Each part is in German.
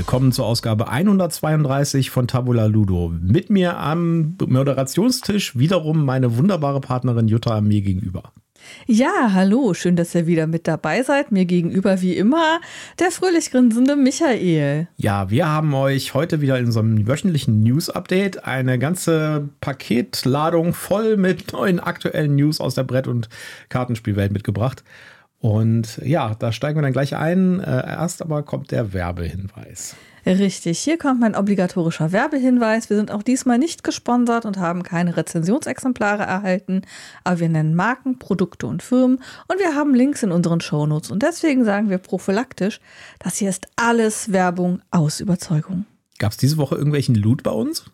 Willkommen zur Ausgabe 132 von Tabula Ludo. Mit mir am Moderationstisch wiederum meine wunderbare Partnerin Jutta mir gegenüber. Ja, hallo, schön, dass ihr wieder mit dabei seid. Mir gegenüber wie immer der fröhlich grinsende Michael. Ja, wir haben euch heute wieder in unserem wöchentlichen News-Update eine ganze Paketladung voll mit neuen aktuellen News aus der Brett- und Kartenspielwelt mitgebracht. Und ja, da steigen wir dann gleich ein. Äh, erst aber kommt der Werbehinweis. Richtig, hier kommt mein obligatorischer Werbehinweis. Wir sind auch diesmal nicht gesponsert und haben keine Rezensionsexemplare erhalten, aber wir nennen Marken, Produkte und Firmen und wir haben Links in unseren Shownotes und deswegen sagen wir prophylaktisch, das hier ist alles Werbung aus Überzeugung. Gab es diese Woche irgendwelchen Loot bei uns?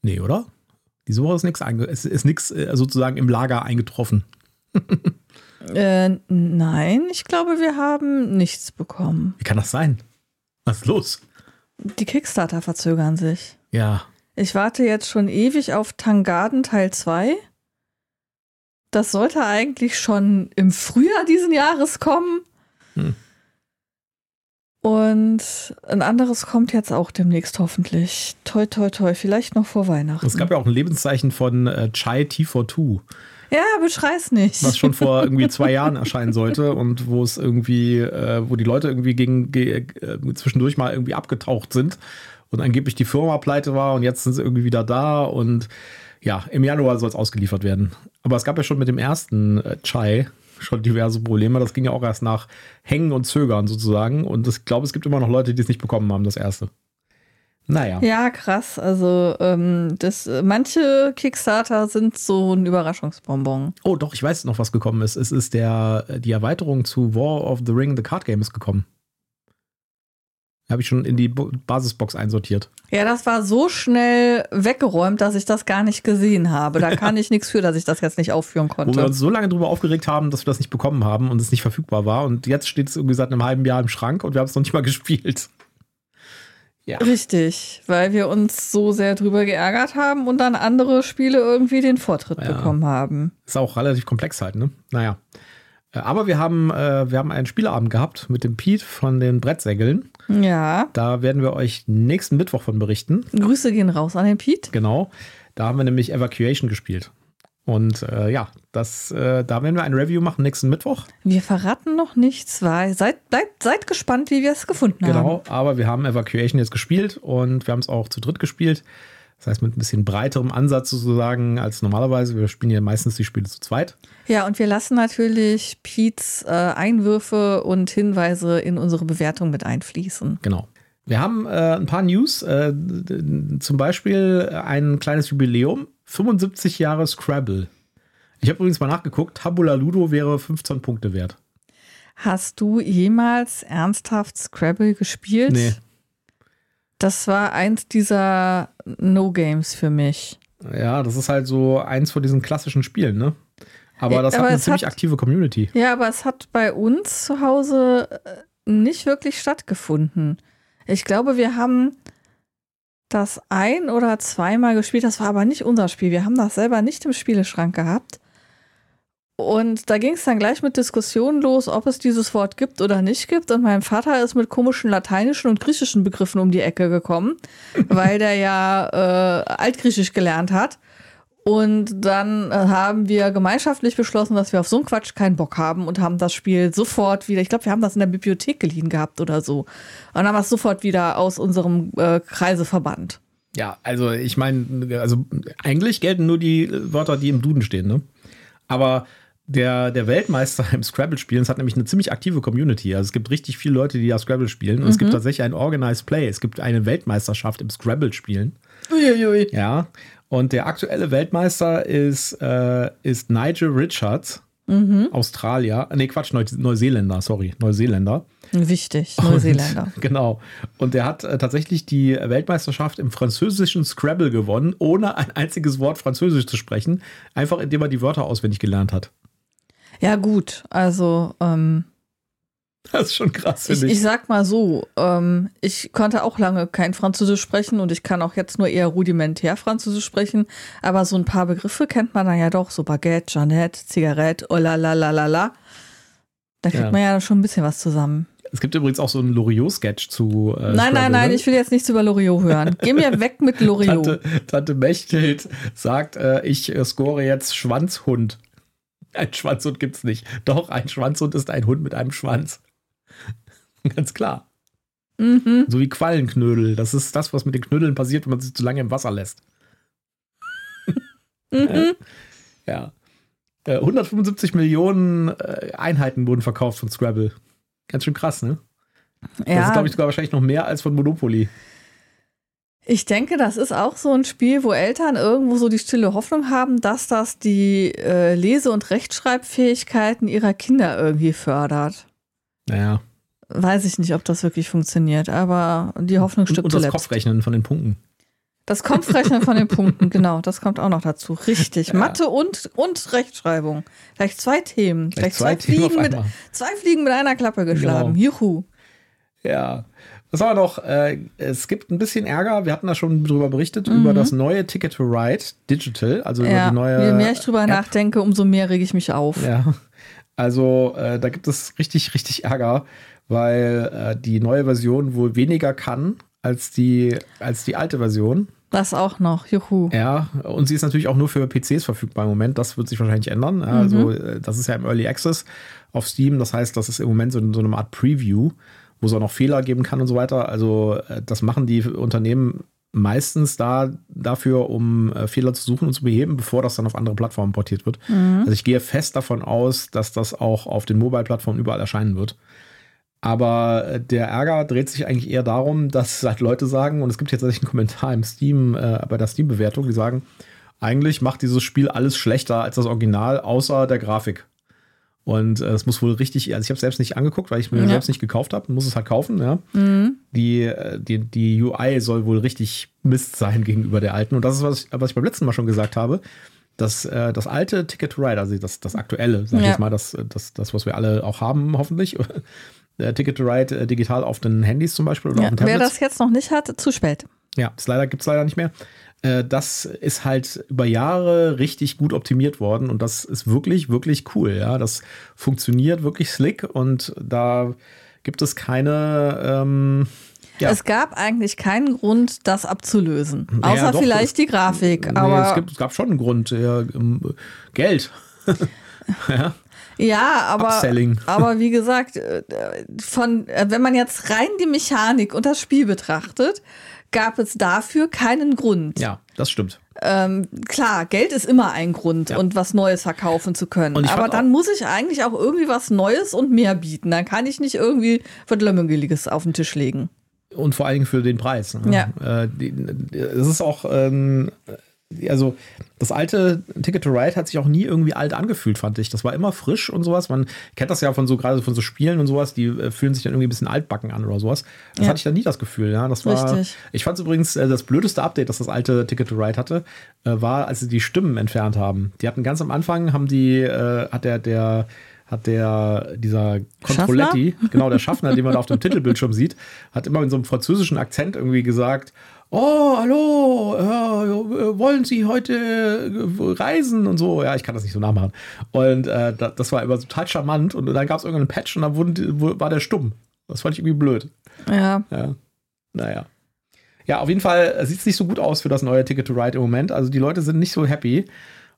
Nee, oder? Diese Woche ist nichts ist, ist nix, äh, sozusagen im Lager eingetroffen. äh, nein, ich glaube, wir haben nichts bekommen. Wie kann das sein? Was ist los? Die Kickstarter verzögern sich. Ja. Ich warte jetzt schon ewig auf Tangarden Teil 2. Das sollte eigentlich schon im Frühjahr diesen Jahres kommen. Hm. Und ein anderes kommt jetzt auch demnächst hoffentlich. Toi, toi, toi, vielleicht noch vor Weihnachten. Es gab ja auch ein Lebenszeichen von äh, Chai T42. Ja, beschrei's nicht. Was schon vor irgendwie zwei Jahren erscheinen sollte und wo es irgendwie, äh, wo die Leute irgendwie gegen, ge, äh, zwischendurch mal irgendwie abgetaucht sind und angeblich die Firma pleite war und jetzt sind sie irgendwie wieder da und ja, im Januar soll es ausgeliefert werden. Aber es gab ja schon mit dem ersten äh, Chai schon diverse Probleme. Das ging ja auch erst nach Hängen und Zögern sozusagen. Und ich glaube, es gibt immer noch Leute, die es nicht bekommen haben, das erste. Naja. Ja, krass. Also ähm, das, manche Kickstarter sind so ein Überraschungsbonbon. Oh, doch, ich weiß noch, was gekommen ist. Es ist der, die Erweiterung zu War of the Ring, The Card Game ist gekommen. Habe ich schon in die Basisbox einsortiert. Ja, das war so schnell weggeräumt, dass ich das gar nicht gesehen habe. Da kann ich nichts für, dass ich das jetzt nicht aufführen konnte. Wo wir uns so lange drüber aufgeregt haben, dass wir das nicht bekommen haben und es nicht verfügbar war. Und jetzt steht es irgendwie seit einem halben Jahr im Schrank und wir haben es noch nicht mal gespielt. Ja. Richtig, weil wir uns so sehr drüber geärgert haben und dann andere Spiele irgendwie den Vortritt ja. bekommen haben. Ist auch relativ komplex halt, ne? Naja. Äh, aber wir haben, äh, wir haben einen Spieleabend gehabt mit dem Pete von den Brettsägeln. Ja. Da werden wir euch nächsten Mittwoch von berichten. Grüße gehen raus an den Pete. Genau. Da haben wir nämlich Evacuation gespielt. Und äh, ja, das, äh, da werden wir ein Review machen nächsten Mittwoch. Wir verraten noch nichts, weil seid, bleibt, seid gespannt, wie wir es gefunden genau, haben. Genau, aber wir haben Evacuation jetzt gespielt und wir haben es auch zu dritt gespielt. Das heißt, mit ein bisschen breiterem Ansatz sozusagen als normalerweise. Wir spielen ja meistens die Spiele zu zweit. Ja, und wir lassen natürlich Pete's äh, Einwürfe und Hinweise in unsere Bewertung mit einfließen. Genau. Wir haben äh, ein paar News, äh, zum Beispiel ein kleines Jubiläum. 75 Jahre Scrabble. Ich habe übrigens mal nachgeguckt, Tabula Ludo wäre 15 Punkte wert. Hast du jemals ernsthaft Scrabble gespielt? Nee. Das war eins dieser No-Games für mich. Ja, das ist halt so eins von diesen klassischen Spielen, ne? Aber das aber hat eine ziemlich hat, aktive Community. Ja, aber es hat bei uns zu Hause äh, nicht wirklich stattgefunden. Ich glaube, wir haben das ein oder zweimal gespielt. Das war aber nicht unser Spiel. Wir haben das selber nicht im Spieleschrank gehabt. Und da ging es dann gleich mit Diskussionen los, ob es dieses Wort gibt oder nicht gibt. Und mein Vater ist mit komischen lateinischen und griechischen Begriffen um die Ecke gekommen, weil der ja äh, Altgriechisch gelernt hat. Und dann äh, haben wir gemeinschaftlich beschlossen, dass wir auf so einen Quatsch keinen Bock haben und haben das Spiel sofort wieder, ich glaube, wir haben das in der Bibliothek geliehen gehabt oder so. Und haben es sofort wieder aus unserem äh, Kreise verbannt. Ja, also ich meine, also eigentlich gelten nur die Wörter, die im Duden stehen, ne? Aber der, der Weltmeister im Scrabble-Spielen hat nämlich eine ziemlich aktive Community. Also es gibt richtig viele Leute, die da Scrabble spielen. Und mhm. es gibt mhm. tatsächlich ein Organized Play. Es gibt eine Weltmeisterschaft im Scrabble-Spielen. Uiuiui. Ja. Und der aktuelle Weltmeister ist, äh, ist Nigel Richards, mhm. Australier. Nee, Quatsch, Neu Neuseeländer, sorry, Neuseeländer. Wichtig, Neuseeländer. Und, genau. Und der hat äh, tatsächlich die Weltmeisterschaft im französischen Scrabble gewonnen, ohne ein einziges Wort Französisch zu sprechen, einfach indem er die Wörter auswendig gelernt hat. Ja, gut, also ähm, Das ist schon krass, finde ich. Ich sag mal so, ähm, ich konnte auch lange kein Französisch sprechen und ich kann auch jetzt nur eher rudimentär Französisch sprechen, aber so ein paar Begriffe kennt man dann ja doch, so Baguette, Jeannette, Zigarette, oh la la la la la. Da kriegt ja. man ja schon ein bisschen was zusammen. Es gibt übrigens auch so einen Loriot-Sketch zu. Äh, nein, nein, nein, ne? ich will jetzt nichts über Loriot hören. Geh mir weg mit Loriot. Tante, Tante Mechthild sagt, äh, ich äh, score jetzt Schwanzhund. Ein Schwanzhund gibt's nicht. Doch, ein Schwanzhund ist ein Hund mit einem Schwanz. Ganz klar. Mhm. So wie Quallenknödel. Das ist das, was mit den Knödeln passiert, wenn man sie zu lange im Wasser lässt. mhm. Ja. 175 äh, Millionen äh, Einheiten wurden verkauft von Scrabble. Ganz schön krass, ne? Ja. Das ist, glaube ich, sogar wahrscheinlich noch mehr als von Monopoly. Ich denke, das ist auch so ein Spiel, wo Eltern irgendwo so die stille Hoffnung haben, dass das die äh, Lese- und Rechtschreibfähigkeiten ihrer Kinder irgendwie fördert. Naja. Weiß ich nicht, ob das wirklich funktioniert, aber die Hoffnung stirbt Und, und das Kopfrechnen von den Punkten. Das Kopfrechnen von den Punkten, genau, das kommt auch noch dazu. Richtig. Ja. Mathe und, und Rechtschreibung. Gleich zwei Themen. Gleich, zwei, zwei Fliegen mit, zwei Fliegen mit einer Klappe geschlagen. Genau. Juhu. Ja. Was haben wir noch? Äh, es gibt ein bisschen Ärger. Wir hatten da schon drüber berichtet, mhm. über das neue Ticket to Ride Digital. Also ja, über die neue. Je mehr ich drüber App. nachdenke, umso mehr rege ich mich auf. Ja. Also äh, da gibt es richtig, richtig Ärger, weil äh, die neue Version wohl weniger kann als die, als die alte Version. Das auch noch, juhu. Ja, und sie ist natürlich auch nur für PCs verfügbar im Moment. Das wird sich wahrscheinlich ändern. Also, mhm. Also, das ist ja im Early Access auf Steam. Das heißt, das ist im Moment so, so eine Art Preview, wo es auch noch Fehler geben kann und so weiter. Also, äh, das machen die Unternehmen meistens da dafür, um äh, Fehler zu suchen und zu beheben, bevor das dann auf andere Plattformen portiert wird. Mhm. Also, ich gehe fest davon aus, dass das auch auf den Mobile-Plattformen überall erscheinen wird. Aber äh, der Ärger dreht sich eigentlich eher darum, dass halt Leute sagen, und es gibt jetzt tatsächlich einen Kommentar im Steam, äh, bei der Steam-Bewertung, die sagen, eigentlich macht dieses Spiel alles schlechter als das Original, außer der Grafik. Und äh, es muss wohl richtig, also ich habe es selbst nicht angeguckt, weil ich mir ja. selbst nicht gekauft habe, muss es halt kaufen, ja. Mhm. Die, äh, die, die UI soll wohl richtig Mist sein gegenüber der alten. Und das ist, was ich, was ich beim letzten Mal schon gesagt habe. Das, äh, das alte Ticket to Ride, also das, das aktuelle, sag ich ja. jetzt mal, das, das, das, was wir alle auch haben, hoffentlich, äh, Ticket to Ride äh, digital auf den Handys zum Beispiel oder ja, auf den Tablets. Wer das jetzt noch nicht hat, zu spät. Ja, das leider gibt es leider nicht mehr. Äh, das ist halt über Jahre richtig gut optimiert worden und das ist wirklich, wirklich cool. Ja, das funktioniert wirklich slick und da gibt es keine. Ähm, ja. Es gab eigentlich keinen Grund, das abzulösen. Außer ja, doch, vielleicht die Grafik. Nee, aber es, gibt, es, gab schon einen Grund. Ja, Geld. ja. Ja, aber, aber wie gesagt, äh, von, äh, wenn man jetzt rein die Mechanik und das Spiel betrachtet, gab es dafür keinen Grund. Ja, das stimmt. Ähm, klar, Geld ist immer ein Grund ja. und was Neues verkaufen zu können. Aber dann muss ich eigentlich auch irgendwie was Neues und mehr bieten. Dann kann ich nicht irgendwie Verlömmengeliges auf den Tisch legen. Und vor allen Dingen für den Preis. Ne? Ja. Äh, das ist auch, ähm, also das alte Ticket to Ride hat sich auch nie irgendwie alt angefühlt, fand ich. Das war immer frisch und sowas. Man kennt das ja von so gerade von so Spielen und sowas, die äh, fühlen sich dann irgendwie ein bisschen altbacken an oder sowas. Das ja. hatte ich dann nie das Gefühl, ja. Das war. Richtig. Ich fand es übrigens äh, das blödeste Update, das das alte Ticket to Ride hatte, äh, war, als sie die Stimmen entfernt haben. Die hatten ganz am Anfang haben die äh, hat der der hat der, dieser Controletti, genau, der Schaffner, den man da auf dem Titelbildschirm sieht, hat immer in so einem französischen Akzent irgendwie gesagt, oh, hallo, äh, wollen Sie heute äh, reisen und so. Ja, ich kann das nicht so nachmachen. Und äh, das war immer total charmant. Und dann gab es irgendeinen Patch und dann wurden, war der stumm. Das fand ich irgendwie blöd. Ja. ja. Naja. Ja, auf jeden Fall sieht es nicht so gut aus für das neue Ticket to Ride im Moment. Also die Leute sind nicht so happy.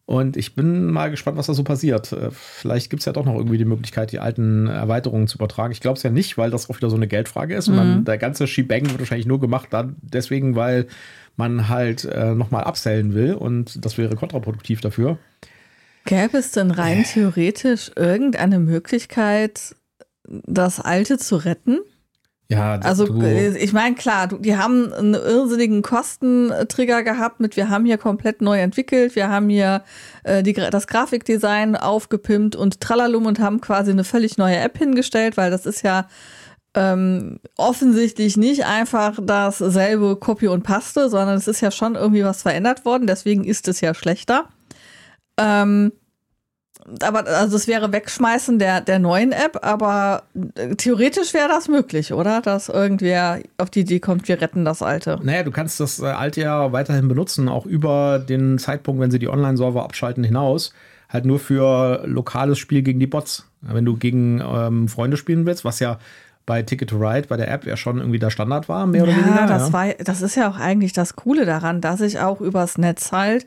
Und ich bin mal gespannt, was da so passiert. Äh, vielleicht gibt es ja doch noch irgendwie die Möglichkeit, die alten Erweiterungen zu übertragen. Ich glaube es ja nicht, weil das auch wieder so eine Geldfrage ist. Mhm. Und dann, mhm. der ganze Shebang wird wahrscheinlich nur gemacht, dann deswegen, weil man halt äh, nochmal absellen will. Und das wäre kontraproduktiv dafür. Gäbe es denn rein theoretisch irgendeine Möglichkeit, das Alte zu retten? Ja, also du. Äh, ich meine, klar, die haben einen irrsinnigen Kostentrigger gehabt mit, wir haben hier komplett neu entwickelt, wir haben hier äh, die, das Grafikdesign aufgepimpt und tralalum und haben quasi eine völlig neue App hingestellt, weil das ist ja ähm, offensichtlich nicht einfach dasselbe Copy und Paste, sondern es ist ja schon irgendwie was verändert worden, deswegen ist es ja schlechter. Ähm, aber also es wäre Wegschmeißen der, der neuen App, aber äh, theoretisch wäre das möglich, oder? Dass irgendwer auf die Idee kommt, wir retten das alte. Naja, du kannst das äh, alte ja weiterhin benutzen, auch über den Zeitpunkt, wenn sie die Online-Server abschalten, hinaus. Halt nur für lokales Spiel gegen die Bots. Wenn du gegen ähm, Freunde spielen willst, was ja bei Ticket to Ride, bei der App ja schon irgendwie der Standard war, mehr oder ja, weniger. das ja. war, das ist ja auch eigentlich das Coole daran, dass ich auch übers Netz halt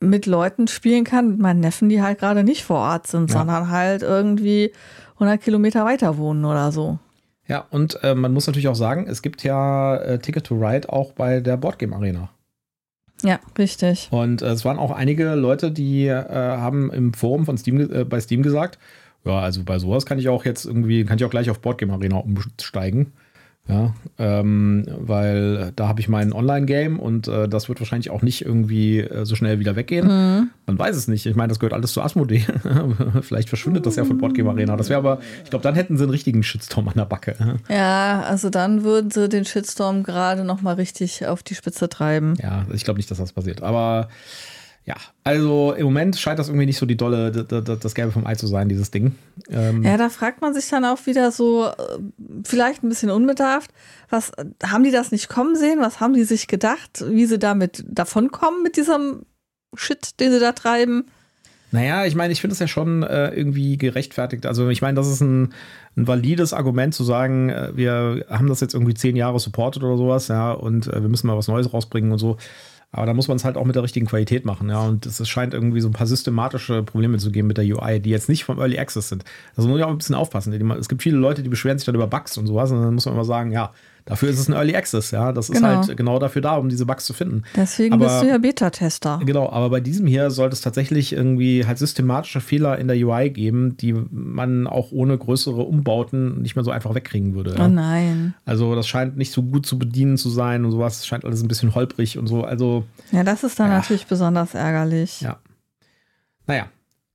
mit Leuten spielen kann, mit meinen Neffen, die halt gerade nicht vor Ort sind, Ja. sondern halt irgendwie 100 Kilometer weiter wohnen oder so. Ja, und äh, man muss natürlich auch sagen, es gibt ja äh, Ticket to Ride auch bei der Boardgame Arena. Ja, richtig. Und äh, es waren auch einige Leute, die äh, haben im Forum von Steam, äh, bei Steam gesagt, ja, also bei sowas kann ich auch jetzt irgendwie, kann ich auch gleich auf Boardgame Arena umsteigen. Ja, ähm, weil da habe ich mein Online-Game und äh, das wird wahrscheinlich auch nicht irgendwie äh, so schnell wieder weggehen. Mhm. Man weiß es nicht. Ich meine, das gehört alles zu Asmodee. Vielleicht verschwindet das ja von Boardgame Arena. Das wäre aber, ich glaube, dann hätten sie einen richtigen Shitstorm an der Backe. Ja, also dann würden sie den Shitstorm gerade noch mal richtig auf die Spitze treiben. Ja, ich glaube nicht, dass das passiert. Aber ja, also im Moment scheint das irgendwie nicht so die dolle, das Gelbe vom Ei zu sein, dieses Ding. Ähm, Ja, da fragt man sich dann auch wieder so, äh, vielleicht ein bisschen unbedarft, was haben die das nicht kommen sehen? Was haben die sich gedacht, wie sie damit davonkommen mit diesem Shit, den sie da treiben? Naja, ich meine, ich finde es ja schon äh, irgendwie gerechtfertigt. Also ich meine, das ist ein, ein valides Argument zu sagen, äh, wir haben das jetzt irgendwie zehn Jahre supportet oder sowas, ja, und äh, wir müssen mal was Neues rausbringen und so. Aber da muss man es halt auch mit der richtigen Qualität machen, ja. Und es scheint irgendwie so ein paar systematische Probleme zu geben mit der UI, die jetzt nicht vom Early Access sind. Also muss ich auch ein bisschen aufpassen. Es gibt viele Leute, die beschweren sich dann über Bugs und sowas. Und dann muss man immer sagen, ja, dafür ist es ein Early Access, ja. Das ist Genau. halt genau dafür da, um diese Bugs zu finden. Deswegen Aber- bist du ja Beta-Tester. Genau, aber bei diesem hier sollte es tatsächlich irgendwie halt systematische Fehler in der UI geben, die man auch ohne größere Umbauten nicht mehr so einfach wegkriegen würde. Ja? Oh nein. Also das scheint nicht so gut zu bedienen zu sein und sowas. Es scheint alles ein bisschen holprig und so. Also Ja, das ist dann Ja. natürlich besonders ärgerlich. Ja. naja.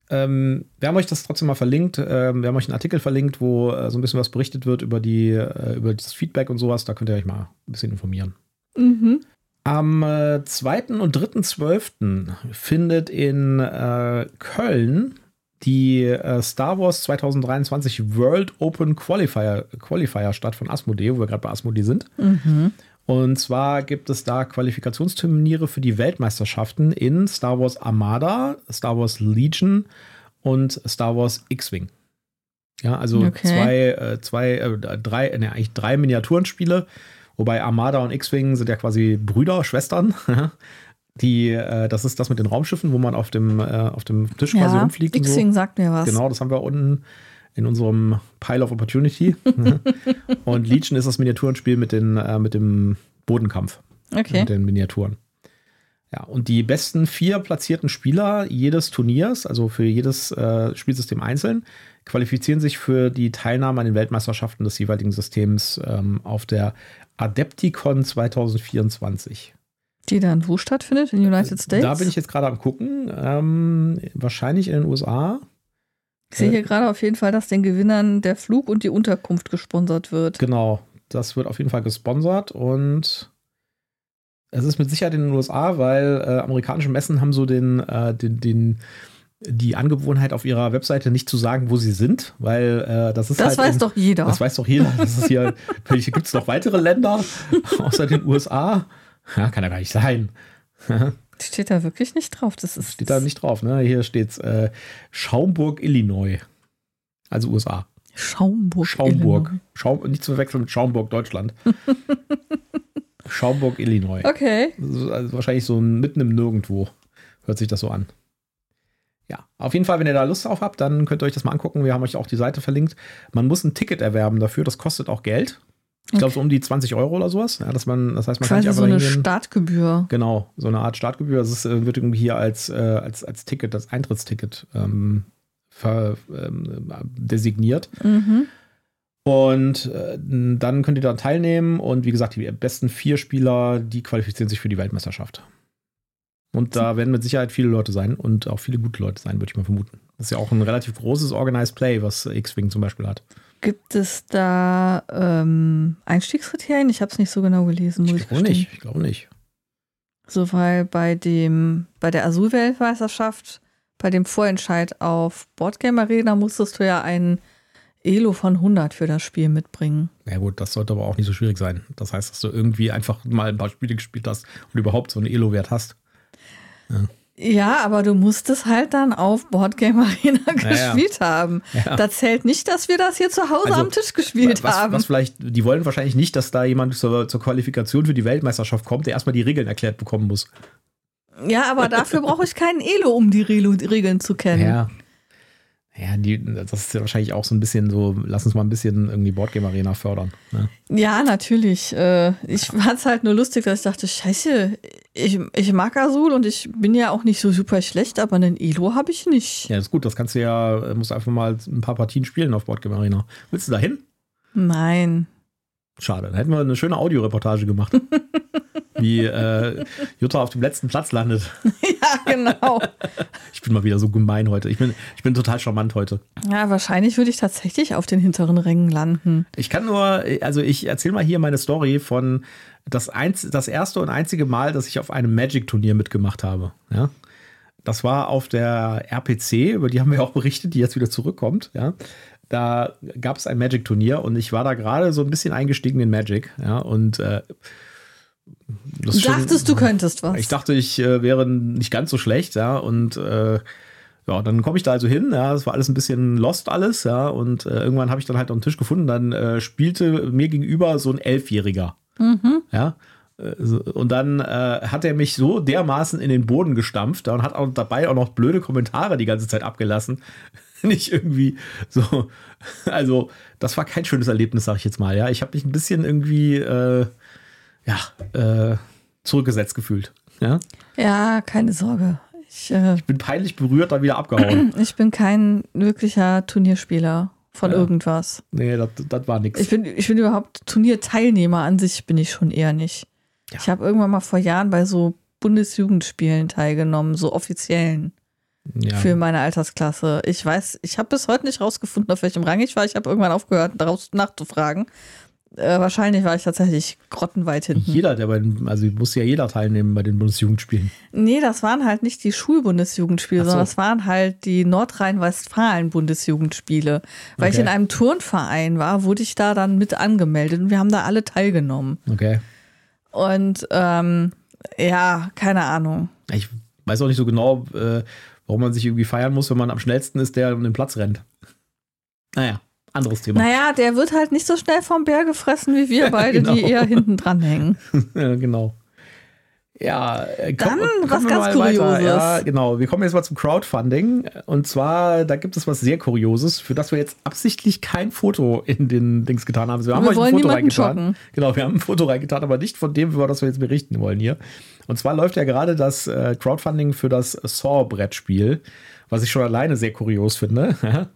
Ähm, wir haben euch das trotzdem mal verlinkt. Ähm, wir haben euch einen Artikel verlinkt, wo äh, so ein bisschen was berichtet wird über die äh, über das Feedback und sowas. Da könnt ihr euch mal ein bisschen informieren. Mhm. Am äh, 2. und 3.12. findet in äh, Köln die äh, Star Wars 2023 World Open Qualifier, Qualifier statt von Asmodee, wo wir gerade bei Asmodee sind. Mhm. Und zwar gibt es da Qualifikationsturniere für die Weltmeisterschaften in Star Wars Armada, Star Wars Legion und Star Wars X-Wing. Ja, also Okay. zwei, äh, zwei, äh, drei, ne, eigentlich drei Miniaturenspiele, wobei Armada und X-Wing sind ja quasi Brüder, Schwestern. Die, äh, das ist das mit den Raumschiffen, wo man auf dem, äh, auf dem Tisch quasi Ja, rumfliegt. und so. X-Wing sagt mir was. Genau, das haben wir unten in unserem Pile of Opportunity. und Legion ist das Miniaturenspiel mit, den, äh, mit dem Bodenkampf. Okay. Mit den Miniaturen. Ja, und die besten vier platzierten Spieler jedes Turniers, also für jedes äh, Spielsystem einzeln, qualifizieren sich für die Teilnahme an den Weltmeisterschaften des jeweiligen Systems ähm, auf der Adepticon 2024. Die dann wo stattfindet? In den United States? Da bin ich jetzt gerade am gucken. Ähm, wahrscheinlich in den USA. Ich sehe hier gerade auf jeden Fall, dass den Gewinnern der Flug und die Unterkunft gesponsert wird. Genau, das wird auf jeden Fall gesponsert und es ist mit Sicherheit in den USA, weil äh, amerikanische Messen haben so den, äh, den, den, die Angewohnheit auf ihrer Webseite nicht zu sagen, wo sie sind, weil äh, das ist Das halt. weiß in, doch jeder. Das weiß doch jeder. Das ist hier, welche gibt es noch weitere Länder außer den USA? Ja, kann ja gar nicht sein. Steht da wirklich nicht drauf. Das ist Steht da nicht drauf, ne? Hier steht äh, Schaumburg, Illinois. Also USA. Schaumburg. Schaumburg. Illinois. Schaum, nicht zu verwechseln mit Schaumburg, Deutschland. Schaumburg, Illinois. Okay. Also, wahrscheinlich so mitten im Nirgendwo. Hört sich das so an. Ja, auf jeden Fall, wenn ihr da Lust drauf habt, dann könnt ihr euch das mal angucken. Wir haben euch auch die Seite verlinkt. Man muss ein Ticket erwerben dafür, das kostet auch Geld. Ich glaube, so um die 20 Euro oder sowas. Ja, dass man, das heißt, man kann nicht Quasi einfach so eine hingehen. Startgebühr. Genau, so eine Art Startgebühr. Das ist, äh, wird irgendwie hier als, äh, als, als Ticket, das Eintrittsticket ähm, ver, ähm, designiert. Mhm. Und äh, dann könnt ihr da teilnehmen und wie gesagt, die besten vier Spieler, die qualifizieren sich für die Weltmeisterschaft. Und da werden mit Sicherheit viele Leute sein und auch viele gute Leute sein, würde ich mal vermuten. Das ist ja auch ein relativ großes Organized Play, was X-Wing zum Beispiel hat. Gibt es da ähm, Einstiegskriterien? Ich habe es nicht so genau gelesen, muss ich, glaube nicht, ich glaube nicht. So, weil bei dem, bei der Azul-Weltmeisterschaft, bei dem Vorentscheid auf Boardgame Arena musstest du ja einen Elo von 100 für das Spiel mitbringen. Na gut, das sollte aber auch nicht so schwierig sein. Das heißt, dass du irgendwie einfach mal ein paar Spiele gespielt hast und überhaupt so einen Elo-Wert hast. Ja, aber du musst es halt dann auf Boardgame Arena Ja, gespielt haben. Ja. Da zählt nicht, dass wir das hier zu Hause Also, am Tisch gespielt was, haben. was vielleicht, die wollen wahrscheinlich nicht, dass da jemand zur, zur Qualifikation für die Weltmeisterschaft kommt, der erstmal die Regeln erklärt bekommen muss. ja, aber dafür brauche ich keinen Elo, um die Regeln zu kennen. Ja. Ja, die, das ist ja wahrscheinlich auch so ein bisschen so, lass uns mal ein bisschen irgendwie Boardgame Arena fördern. Ne? Ja, natürlich. Äh, ich fand es halt nur lustig, dass ich dachte, scheiße, ich, ich mag Azul und ich bin ja auch nicht so super schlecht, aber einen Elo habe ich nicht. Ja, ist gut, das kannst du ja, musst einfach mal ein paar Partien spielen auf Boardgame Arena. Willst du da hin? Nein. Schade, dann hätten wir eine schöne Audioreportage gemacht. Wie äh, Jutta auf dem letzten Platz landet. Ja, genau. Ich bin mal wieder so gemein heute. Ich bin, ich bin total charmant heute. ja, wahrscheinlich würde ich tatsächlich auf den hinteren Rängen landen. Ich kann nur, also ich erzähle mal hier meine Story von das, einz, das erste und einzige Mal, dass ich auf einem Magic-Turnier mitgemacht habe. Ja? Das war auf der RPC, über die haben wir auch berichtet, die jetzt wieder zurückkommt. Ja? Da gab es ein Magic-Turnier und ich war da gerade so ein bisschen eingestiegen in Magic. Ja? Und äh, das ist schon- Dachtest du könntest was? ich dachte, ich äh, wäre nicht ganz so schlecht, ja, und äh, ja, dann komme ich da also hin, ja, es war alles ein bisschen lost alles, ja, und äh, irgendwann habe ich dann halt auf den Tisch gefunden, dann äh, spielte mir gegenüber so ein Elfjähriger, ja, äh, und dann äh, hat er mich so dermaßen in den Boden gestampft und hat auch dabei auch noch blöde Kommentare die ganze Zeit abgelassen. Nicht irgendwie so, also das war kein schönes Erlebnis, sag ich jetzt mal, ja. Ich habe mich ein bisschen irgendwie, äh, ja, äh, zurückgesetzt gefühlt, ja. ja, keine Sorge. Ich, äh, bin peinlich berührt, dann wieder abgehauen. ich bin kein wirklicher Turnierspieler von Ja. irgendwas. nee, das, war nix. Ich bin, ich bin überhaupt Turnierteilnehmer an sich, bin ich schon eher nicht. Ja. Ich habe irgendwann mal vor Jahren bei so Bundesjugendspielen teilgenommen, so offiziellen Ja. für meine Altersklasse. Ich weiß, ich habe bis heute nicht rausgefunden, auf welchem Rang ich war. Ich habe irgendwann aufgehört, daraus nachzufragen. Äh, wahrscheinlich war ich tatsächlich grottenweit hinten. Jeder, der bei den, also muss ja jeder teilnehmen bei den Bundesjugendspielen. Nee, das waren halt nicht die Schulbundesjugendspiele, so. sondern das waren halt die Nordrhein-Westfalen-Bundesjugendspiele. Weil ich Okay. in einem Turnverein war, wurde ich da dann mit angemeldet und wir haben da alle teilgenommen. Okay. Und ähm, ja, keine Ahnung. Ich weiß auch nicht so genau, äh, warum man sich irgendwie feiern muss, wenn man am schnellsten ist, der um den Platz rennt. Naja, anderes Thema. Naja, der wird halt nicht so schnell vom Bär gefressen wie wir beide, Genau. die eher hinten dran hängen. Ja, genau. Ja, äh, Dann was ganz weiter. Kurioses. Ja, genau. Wir kommen jetzt mal zum Crowdfunding. Und zwar, da gibt es was sehr Kurioses, für das wir jetzt absichtlich kein Foto in den Dings getan haben. Also wir haben Wir euch ein wollen Foto reingetan. schocken. Genau, wir haben ein Foto reingetan, aber nicht von dem, über das wir jetzt berichten wollen hier. Und zwar läuft ja gerade das äh, Crowdfunding für das Saw-Brettspiel, was ich schon alleine sehr kurios finde.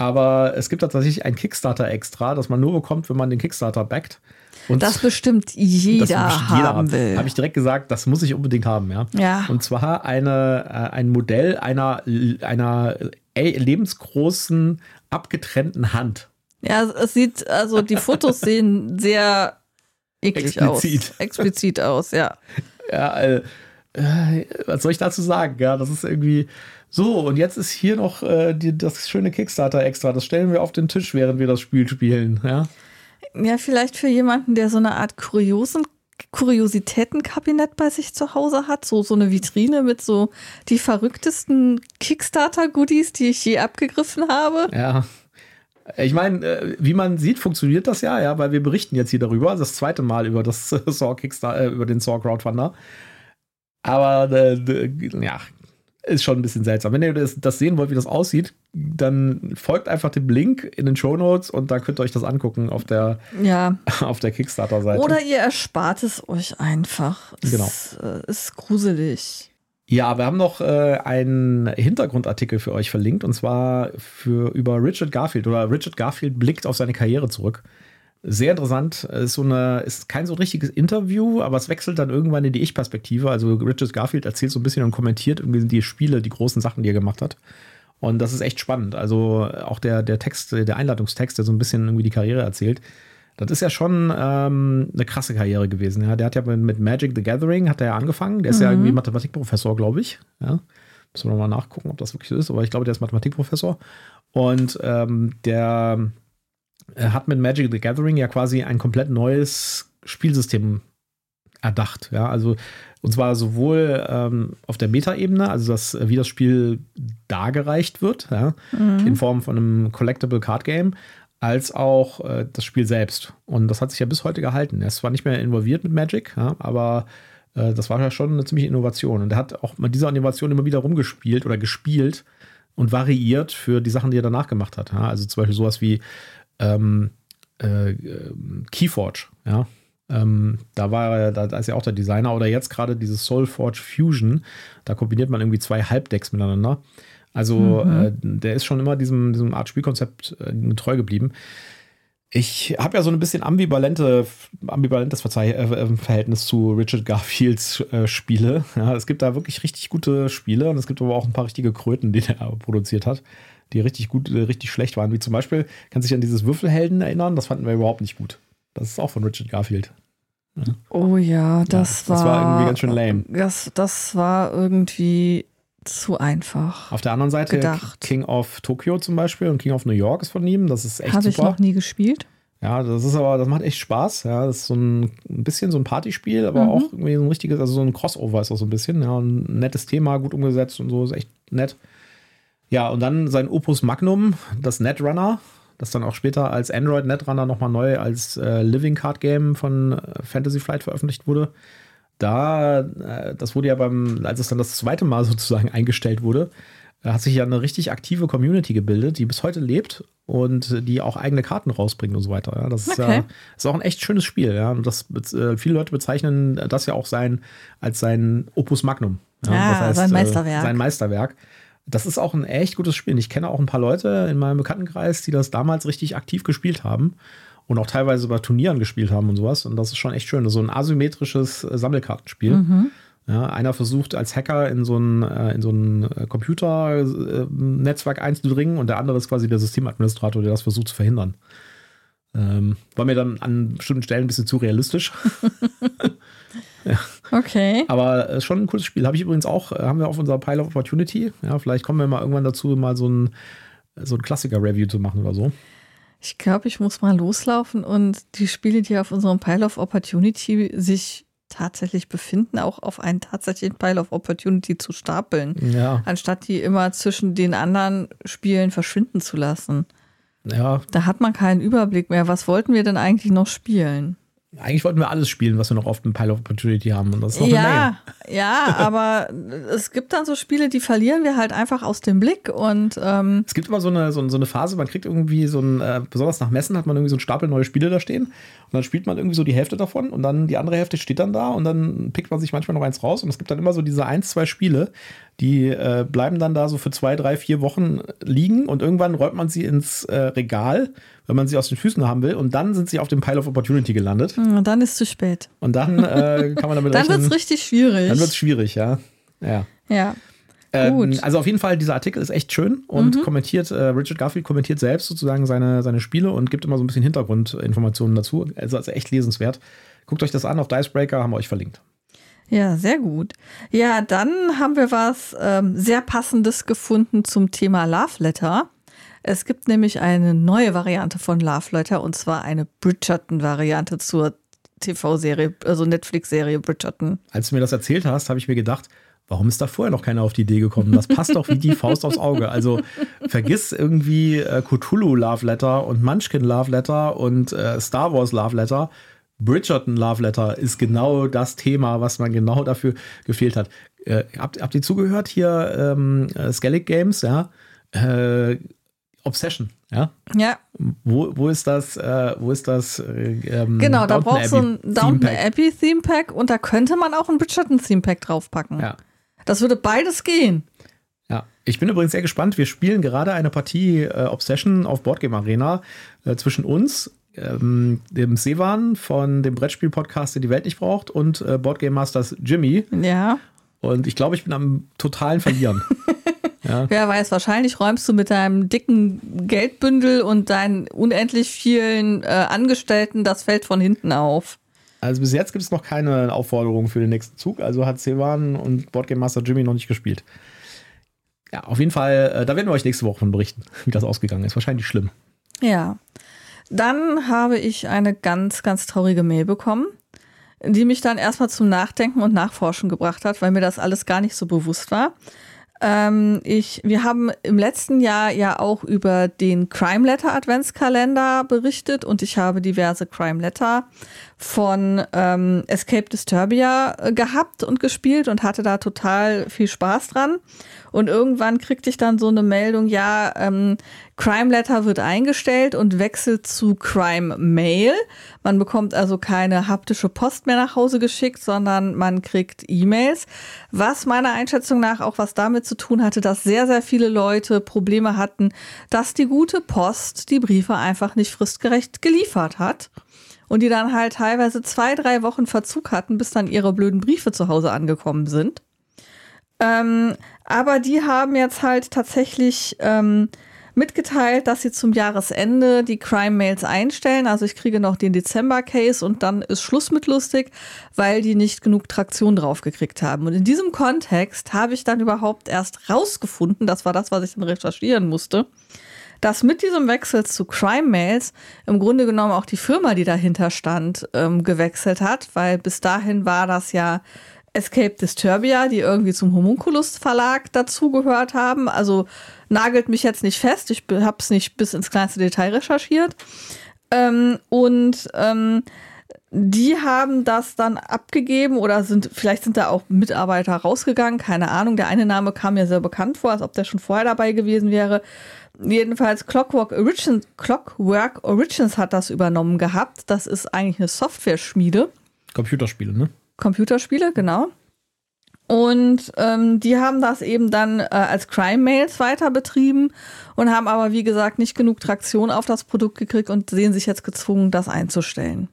aber es gibt tatsächlich ein Kickstarter-Extra, das man nur bekommt, wenn man den Kickstarter backt. Und Das bestimmt jeder, das bestimmt jeder haben will. Habe ich direkt gesagt, das muss ich unbedingt haben, ja. Ja. Und zwar eine, äh, ein Modell einer, einer äh, lebensgroßen, abgetrennten Hand. Ja, es sieht, also die Fotos sehen sehr eklig Explizit. aus. Explizit aus, ja. Ja, äh, äh, was soll ich dazu sagen? Ja, das ist irgendwie so. Und jetzt ist hier noch äh, die, das schöne Kickstarter-Extra. Das stellen wir auf den Tisch, während wir das Spiel spielen. Ja, Ja, vielleicht für jemanden, der so eine Art kuriosen Kuriositätenkabinett bei sich zu Hause hat, so, so eine Vitrine mit so die verrücktesten Kickstarter-Goodies, die ich je abgegriffen habe. ja. Ich meine, äh, wie man sieht, funktioniert das ja, ja, weil wir berichten jetzt hier darüber, das zweite Mal über das Saw Kickstarter, äh, über den Saw Crowdfunder. Aber äh, ja, ist schon ein bisschen seltsam. Wenn ihr das, das sehen wollt, wie das aussieht, dann folgt einfach dem Link in den Show Notes und da könnt ihr euch das angucken auf der, Ja. auf der Kickstarter-Seite. Oder ihr erspart es euch einfach. Es Genau. äh, ist gruselig. Ja, wir haben noch äh, einen Hintergrundartikel für euch verlinkt und zwar für über Richard Garfield oder Richard Garfield blickt auf seine Karriere zurück. Sehr interessant. Ist so eine, ist kein so richtiges Interview, aber es wechselt dann irgendwann in die Ich-Perspektive. Also Richard Garfield erzählt so ein bisschen und kommentiert irgendwie die Spiele, die großen Sachen, die er gemacht hat. Und das ist echt spannend. Also auch der, der Text, der Einladungstext, der so ein bisschen irgendwie die Karriere erzählt. Das ist ja schon ähm, eine krasse Karriere gewesen. Ja. Der hat ja mit, Magic the Gathering hat er ja angefangen. Der ist ja irgendwie Mathematikprofessor, glaube ich. Ja. Müssen wir nochmal nachgucken, ob das wirklich so ist, aber ich glaube, der ist Mathematikprofessor. Und ähm, der hat mit Magic the Gathering ja quasi ein komplett neues Spielsystem erdacht. Ja, also und zwar sowohl ähm, auf der Meta-Ebene, also das, wie das Spiel dargereicht wird, ja, mhm. in Form von einem Collectible Card Game, als auch äh, das Spiel selbst. Und das hat sich ja bis heute gehalten. Er ist zwar nicht mehr involviert mit Magic, ja, aber äh, das war ja schon eine ziemliche Innovation. Und er hat auch mit dieser Innovation immer wieder rumgespielt oder gespielt und variiert für die Sachen, die er danach gemacht hat. Ja. Also zum Beispiel sowas wie ähm, äh, Keyforge, ja. Ähm, da war er, da, ist ja auch der Designer oder jetzt gerade dieses Soulforge Fusion. Da kombiniert man irgendwie zwei Halbdecks miteinander. Also mhm. äh, der ist schon immer diesem, diesem Art Spielkonzept äh, treu geblieben. Ich habe ja so ein bisschen ambivalente, ambivalentes Verzeih äh, äh, Verhältnis zu Richard Garfields äh, Spiele. Ja, es gibt da wirklich richtig gute Spiele und es gibt aber auch ein paar richtige Kröten, die er produziert hat, die richtig gut, äh, richtig schlecht waren. Wie zum Beispiel, kann sich an dieses Würfelhelden erinnern? Das fanden wir überhaupt nicht gut. Das ist auch von Richard Garfield. Ja. Oh ja, das, ja, war. Das war irgendwie ganz schön lame. Das, das war irgendwie zu einfach. Auf der anderen Seite gedacht. King of Tokyo zum Beispiel und King of New York ist von ihm. Das ist echt Hab super. Habe ich noch nie gespielt. Ja, das ist aber, das macht echt Spaß. Ja, das ist so ein, ein bisschen so ein Partyspiel, aber mhm. auch irgendwie so ein richtiges, also so ein Crossover ist auch so ein bisschen. Ja, ein nettes Thema, gut umgesetzt und so, ist echt nett. Ja, und dann sein Opus Magnum, das Netrunner, das dann auch später als Android Netrunner nochmal neu als äh, Living Card Game von äh, Fantasy Flight veröffentlicht wurde da, äh, das wurde ja beim, als es dann das zweite Mal sozusagen eingestellt wurde, äh, hat sich ja eine richtig aktive Community gebildet, die bis heute lebt und die auch eigene Karten rausbringt und so weiter. Ja, das ist, okay. ja, ist auch ein echt schönes Spiel. Ja, und das, äh, viele Leute bezeichnen das ja auch sein, als sein Opus Magnum. Ja, ah, heißt, sein Meisterwerk. sein Meisterwerk. Das ist auch ein echt gutes Spiel. Ich kenne auch ein paar Leute in meinem Bekanntenkreis, die das damals richtig aktiv gespielt haben und auch teilweise bei Turnieren gespielt haben und sowas. Und das ist schon echt schön. Das ist so ein asymmetrisches äh, Sammelkartenspiel. Mhm. Ja, einer versucht als Hacker in so ein, äh, in so ein äh, Computernetzwerk einzudringen und der andere ist quasi der Systemadministrator, der das versucht zu verhindern. Ähm, war mir dann an bestimmten Stellen ein bisschen zu realistisch. ja. Okay. Aber äh, schon ein cooles Spiel. Habe ich übrigens auch, äh, haben wir auf unserer Pile of Opportunity. Ja, vielleicht kommen wir mal irgendwann dazu, mal so ein, so ein Klassiker-Review zu machen oder so. Ich glaube, ich muss mal loslaufen und die Spiele, die auf unserem Pile of Opportunity sich tatsächlich befinden, auch auf einen tatsächlichen Pile of Opportunity zu stapeln. Ja. Anstatt die immer zwischen den anderen Spielen verschwinden zu lassen. Ja. Da hat man keinen Überblick mehr. Was wollten wir denn eigentlich noch spielen? Eigentlich wollten wir alles spielen, was wir noch auf dem Pile of Opportunity haben. Und das ist noch ja, eine ja, aber es gibt dann so Spiele, die verlieren wir halt einfach aus dem Blick. Und ähm es gibt immer so eine, so, eine Phase, man kriegt irgendwie so ein, äh, besonders nach Messen hat man irgendwie so einen Stapel neue Spiele da stehen. Und dann spielt man irgendwie so die Hälfte davon und dann die andere Hälfte steht dann da und dann pickt man sich manchmal noch eins raus. Und es gibt dann immer so diese ein, zwei Spiele, die äh, bleiben dann da so für zwei, drei, vier Wochen liegen und irgendwann räumt man sie ins äh, Regal, wenn man sie aus den Füßen haben will und dann sind sie auf dem Pile of Opportunity gelandet. Hm, und dann ist es zu spät. Und dann äh, kann man damit Dann wird es richtig schwierig. Dann wird es schwierig, ja. Ja. Ja. Ähm, Gut. Also auf jeden Fall, dieser Artikel ist echt schön und mhm. kommentiert, äh, Richard Garfield kommentiert selbst sozusagen seine, seine Spiele und gibt immer so ein bisschen Hintergrundinformationen dazu. Also, also echt lesenswert. Guckt euch das an auf Dicebreaker, haben wir euch verlinkt. Ja, sehr gut. Ja, dann haben wir was ähm, sehr Passendes gefunden zum Thema Love Letter. Es gibt nämlich eine neue Variante von Love Letter und zwar eine Bridgerton-Variante zur TV-Serie, also Netflix-Serie Bridgerton. Als du mir das erzählt hast, habe ich mir gedacht, warum ist da vorher noch keiner auf die Idee gekommen? Das passt doch wie die Faust aufs Auge. Also vergiss irgendwie äh, Cthulhu Love Letter und Munchkin Love Letter und äh, Star Wars Love Letter Bridgerton Love Letter ist genau das Thema, was man genau dafür gefehlt hat. Äh, habt, habt ihr zugehört hier? Ähm, äh, Skellig Games, ja. Äh, Obsession, ja. Ja. Wo, wo ist das, äh, wo ist das? Äh, ähm, genau, da brauchst du ein Downton Abbey Theme Pack und da könnte man auch ein Bridgerton Theme Pack draufpacken. Ja. Das würde beides gehen. Ja, ich bin übrigens sehr gespannt. Wir spielen gerade eine Partie äh, Obsession auf Boardgame Arena äh, zwischen uns ähm, dem Sevan von dem Brettspiel-Podcast, der die Welt nicht braucht, und äh, Boardgame Masters Jimmy. Ja. Und ich glaube, ich bin am totalen Verlieren. ja. Wer weiß, wahrscheinlich räumst du mit deinem dicken Geldbündel und deinen unendlich vielen äh, Angestellten das Feld von hinten auf. Also bis jetzt gibt es noch keine Aufforderung für den nächsten Zug. Also hat Sevan und Boardgame Master Jimmy noch nicht gespielt. Ja, auf jeden Fall, äh, da werden wir euch nächste Woche von berichten, wie das ausgegangen ist. Wahrscheinlich schlimm. Ja. Dann habe ich eine ganz, ganz traurige Mail bekommen. die mich dann erstmal zum Nachdenken und Nachforschen gebracht hat, weil mir das alles gar nicht so bewusst war. Ähm, ich, wir haben im letzten Jahr ja auch über den Crime Letter Adventskalender berichtet und ich habe diverse Crime Letter von ähm, Escape Disturbia äh, gehabt und gespielt und hatte da total viel Spaß dran. Und irgendwann kriegte ich dann so eine Meldung, ja, ähm, Crime Letter wird eingestellt und wechselt zu Crime Mail. Man bekommt also keine haptische Post mehr nach Hause geschickt, sondern man kriegt E-Mails. Was meiner Einschätzung nach auch was damit zu tun hatte, dass sehr, sehr viele Leute Probleme hatten, dass die gute Post die Briefe einfach nicht fristgerecht geliefert hat und die dann halt teilweise zwei, drei Wochen Verzug hatten, bis dann ihre blöden Briefe zu Hause angekommen sind. Ähm, aber die haben jetzt halt tatsächlich ähm, mitgeteilt, dass sie zum Jahresende die Crime-Mails einstellen. Also ich kriege noch den Dezember-Case und dann ist Schluss mit lustig, weil die nicht genug Traktion draufgekriegt haben. Und in diesem Kontext habe ich dann überhaupt erst rausgefunden, das war das, was ich dann recherchieren musste, dass mit diesem Wechsel zu Crime Mails im Grunde genommen auch die Firma, die dahinter stand, ähm, gewechselt hat, weil bis dahin war das ja Escape Disturbia, die irgendwie zum Homunculus Verlag dazugehört haben. Also nagelt mich jetzt nicht fest, ich habe es nicht bis ins kleinste Detail recherchiert. Ähm, und ähm, die haben das dann abgegeben oder sind, vielleicht sind da auch Mitarbeiter rausgegangen, keine Ahnung. Der eine Name kam mir sehr bekannt vor, als ob der schon vorher dabei gewesen wäre. Jedenfalls Clockwork Origins, Clockwork Origins hat das übernommen gehabt. Das ist eigentlich eine Software-Schmiede. Computerspiele, ne? Computerspiele, genau. Und ähm, die haben das eben dann äh, als Crime-Mails weiter betrieben und haben aber, wie gesagt, nicht genug Traktion auf das Produkt gekriegt und sehen sich jetzt gezwungen, das einzustellen.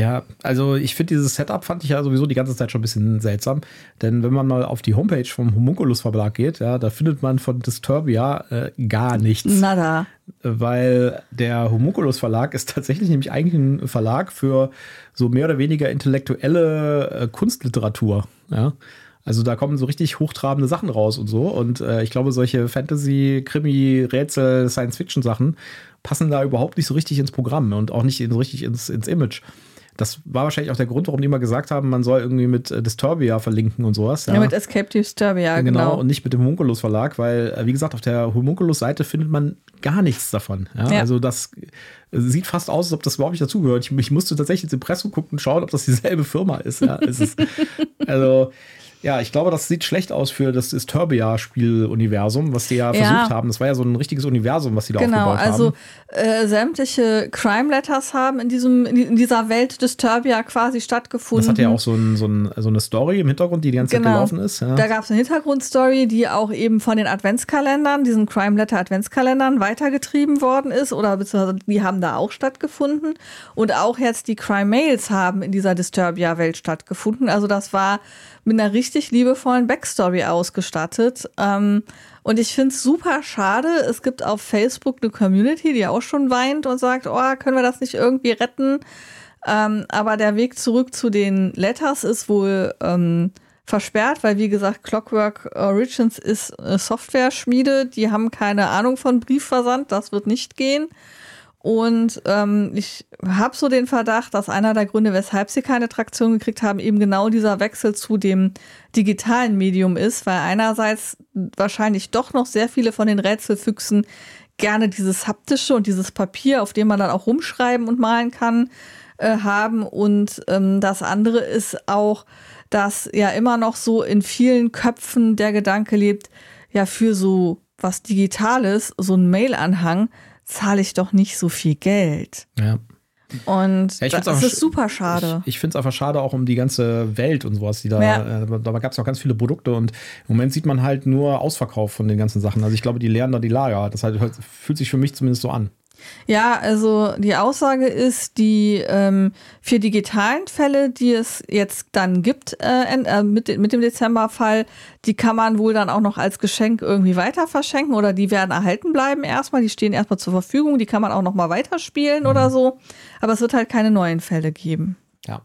Ja, also ich finde dieses Setup fand ich ja sowieso die ganze Zeit schon ein bisschen seltsam, denn wenn man mal auf die Homepage vom Homunculus Verlag geht, ja, da findet man von Disturbia äh, gar nichts. Nada. Weil der Homunculus Verlag ist tatsächlich nämlich eigentlich ein Verlag für so mehr oder weniger intellektuelle äh, Kunstliteratur, ja. Also da kommen so richtig hochtrabende Sachen raus und so. Und äh, ich glaube, solche Fantasy, Krimi, Rätsel, Science-Fiction-Sachen passen da überhaupt nicht so richtig ins Programm und auch nicht so richtig ins, ins Image. Das war wahrscheinlich auch der Grund, warum die immer gesagt haben, man soll irgendwie mit äh, Disturbia verlinken und sowas. Ja, ja mit Escape Disturbia, genau. genau. Und nicht mit dem Homunculus Verlag, weil, äh, wie gesagt, auf der Homunculus-Seite findet man gar nichts davon. Ja? Ja. Also das sieht fast aus, als ob das überhaupt nicht dazugehört. Ich, ich musste tatsächlich ins Impressum gucken und schauen, ob das dieselbe Firma ist. Ja? ist also ja, ich glaube, das sieht schlecht aus für das Disturbia-Spieluniversum, was die ja, ja, versucht haben. Das war ja so ein richtiges Universum, was die da genau, aufgebaut also, haben. Genau, also äh, sämtliche Crime Letters haben in, diesem, in dieser Welt Disturbia quasi stattgefunden. Das hat ja auch so, ein, so, ein, so eine Story im Hintergrund, die die ganze genau. Zeit gelaufen ist. Ja. Da gab es eine Hintergrundstory, die auch eben von den Adventskalendern, diesen Crime Letter Adventskalendern weitergetrieben worden ist oder beziehungsweise die haben da auch stattgefunden. Und auch jetzt die Crime Mails haben in dieser Disturbia-Welt stattgefunden. Also das war mit einer richtig liebevollen Backstory ausgestattet. Ähm, und ich finde es super schade. Es gibt auf Facebook eine Community, die auch schon weint und sagt, oh, können wir das nicht irgendwie retten? Ähm, aber der Weg zurück zu den Letters ist wohl ähm, versperrt, weil wie gesagt, Clockwork Origins ist eine Software-Schmiede. Die haben keine Ahnung von Briefversand. Das wird nicht gehen. Und ähm, ich habe so den Verdacht, dass einer der Gründe, weshalb sie keine Traktion gekriegt haben, eben genau dieser Wechsel zu dem digitalen Medium ist, weil einerseits wahrscheinlich doch noch sehr viele von den Rätselfüchsen gerne dieses haptische und dieses Papier, auf dem man dann auch rumschreiben und malen kann, äh, haben. Und ähm, das andere ist auch, dass ja immer noch so in vielen Köpfen der Gedanke lebt, ja, für so was Digitales, so ein Mail-Anhang, zahle ich doch nicht so viel Geld. Ja. Und ja, das auch, ist super schade. Ich, ich finde es einfach schade auch um die ganze Welt und sowas, die da, ja. äh, da gab es auch ganz viele Produkte und im Moment sieht man halt nur Ausverkauf von den ganzen Sachen. Also ich glaube, die leeren da die Lager. Das halt, fühlt sich für mich zumindest so an. Ja, also die Aussage ist, die ähm, vier digitalen Fälle, die es jetzt dann gibt äh, äh, mit, mit dem Dezemberfall, die kann man wohl dann auch noch als Geschenk irgendwie weiter verschenken oder die werden erhalten bleiben erstmal. Die stehen erstmal zur Verfügung, die kann man auch noch mal weiterspielen mhm. oder so. Aber es wird halt keine neuen Fälle geben. Ja.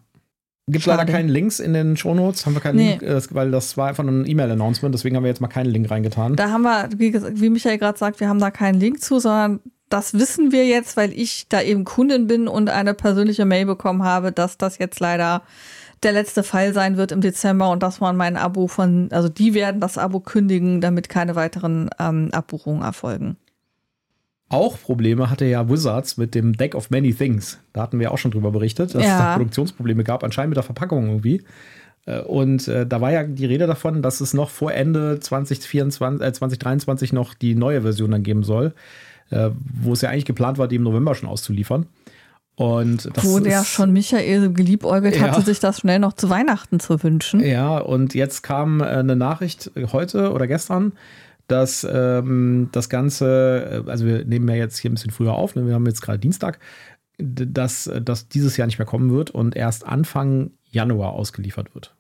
Gibt Schade. leider keinen Links in den Shownotes, haben wir keinen nee. Link, äh, weil das war einfach ein E-Mail-Announcement, deswegen haben wir jetzt mal keinen Link reingetan. Da haben wir, wie, wie Michael gerade sagt, wir haben da keinen Link zu, sondern das wissen wir jetzt, weil ich da eben Kundin bin und eine persönliche Mail bekommen habe, dass das jetzt leider der letzte Fall sein wird im Dezember und dass man mein Abo von, also die werden das Abo kündigen, damit keine weiteren ähm, Abbuchungen erfolgen. Auch Probleme hatte ja Wizards mit dem Deck of Many Things. Da hatten wir auch schon drüber berichtet, dass ja. es da Produktionsprobleme gab, anscheinend mit der Verpackung irgendwie. Äh, und äh, da war ja die Rede davon, dass es noch vor Ende 2024, äh, 2023 noch die neue Version dann geben soll, äh, wo es ja eigentlich geplant war, die im November schon auszuliefern. Und das Wo der schon Michael geliebäugelt ja. hatte, sich das schnell noch zu Weihnachten zu wünschen. Ja, und jetzt kam äh, eine Nachricht heute oder gestern, dass ähm, das Ganze, äh, also wir nehmen ja jetzt hier ein bisschen früher auf, ne? wir haben jetzt gerade Dienstag, dass das dieses Jahr nicht mehr kommen wird und erst Anfang Januar ausgeliefert wird.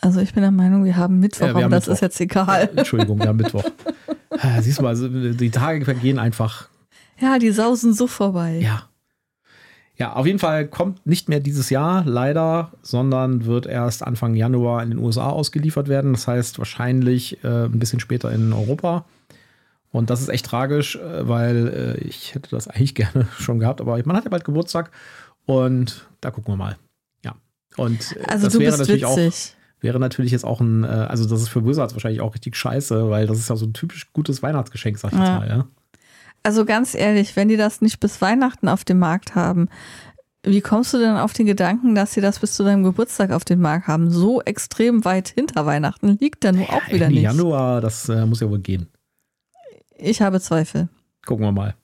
Also ich bin der Meinung, wir haben Mittwoch, Ja, wir aber haben das Mittwoch. ist jetzt egal. Entschuldigung, wir haben Mittwoch. Ah, Siehst du mal, also die Tage vergehen einfach. Ja, die sausen so vorbei. Ja. Ja, auf jeden Fall kommt nicht mehr dieses Jahr, leider, sondern wird erst Anfang Januar in den USA ausgeliefert werden. Das heißt wahrscheinlich äh, ein bisschen später in Europa. Und das ist echt tragisch, äh, weil äh, ich hätte das eigentlich gerne schon gehabt, aber man hat ja bald Geburtstag und da gucken wir mal. Ja. Und äh, Also das du wäre bist natürlich auch witzig. Wäre natürlich jetzt auch ein, äh, also das ist für Wizards wahrscheinlich auch richtig scheiße, weil das ist ja so ein typisch gutes Weihnachtsgeschenk, sag ich jetzt Ja. mal, ja. Also ganz ehrlich, wenn die das nicht bis Weihnachten auf dem Markt haben, wie kommst du denn auf den Gedanken, dass sie das bis zu deinem Geburtstag auf dem Markt haben? So extrem weit hinter Weihnachten liegt da nur auch wieder Ende nicht. Januar, das äh, muss ja wohl gehen. Ich habe Zweifel. Gucken wir mal.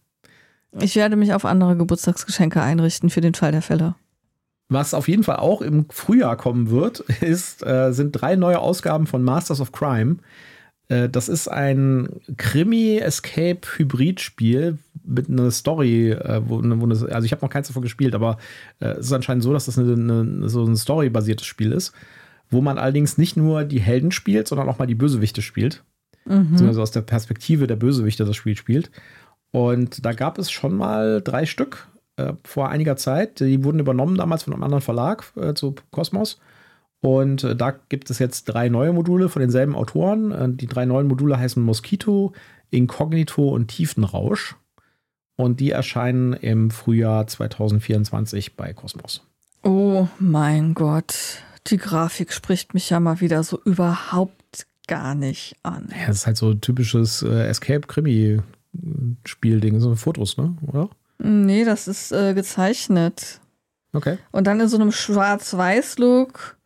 Ich werde mich auf andere Geburtstagsgeschenke einrichten für den Fall der Fälle. Was auf jeden Fall auch im Frühjahr kommen wird, ist, äh, sind drei neue Ausgaben von Masters of Crime. Äh, das ist ein Krimi-Escape-Hybrid-Spiel mit einer Story, äh, wo, wo eine, also ich habe noch keins davon gespielt, aber äh, es ist anscheinend so, dass das eine, eine, so ein Story-basiertes Spiel ist, wo man allerdings nicht nur die Helden spielt, sondern auch mal die Bösewichte spielt. Beziehungsweise aus der Perspektive der Bösewichte das Spiel spielt. Und da gab es schon mal drei Stück äh, vor einiger Zeit. Die wurden übernommen damals von einem anderen Verlag äh, zu Cosmos. Und äh, da gibt es jetzt drei neue Module von denselben Autoren. Äh, die drei neuen Module heißen Mosquito, Incognito und Tiefenrausch. Und die erscheinen im Frühjahr 2024 bei Cosmos. Oh mein Gott, die Grafik spricht mich ja mal wieder so überhaupt gar nicht an. Ja, das ist halt so ein typisches äh, Escape-Krimi-Spielding. So Fotos, ne? Oder? Nee, das ist äh, gezeichnet. Okay. Und dann in so einem Schwarz-Weiß-Look.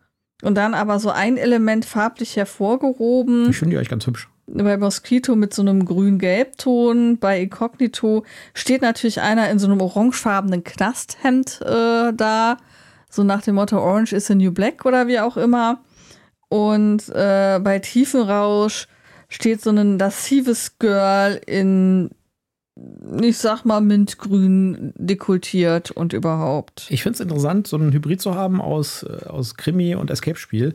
Und dann aber so ein Element farblich hervorgehoben. Ich finde die eigentlich ganz hübsch. Bei Mosquito mit so einem grün-gelb-Ton. Bei Incognito steht natürlich einer in so einem orangefarbenen Knasthemd äh, da. So nach dem Motto Orange is the new black oder wie auch immer. Und äh, bei Tiefenrausch steht so ein lascives Girl in, ich sag mal, mintgrün dekultiert und überhaupt. Ich finde es interessant, so einen Hybrid zu haben aus, äh, aus Krimi und Escape-Spiel.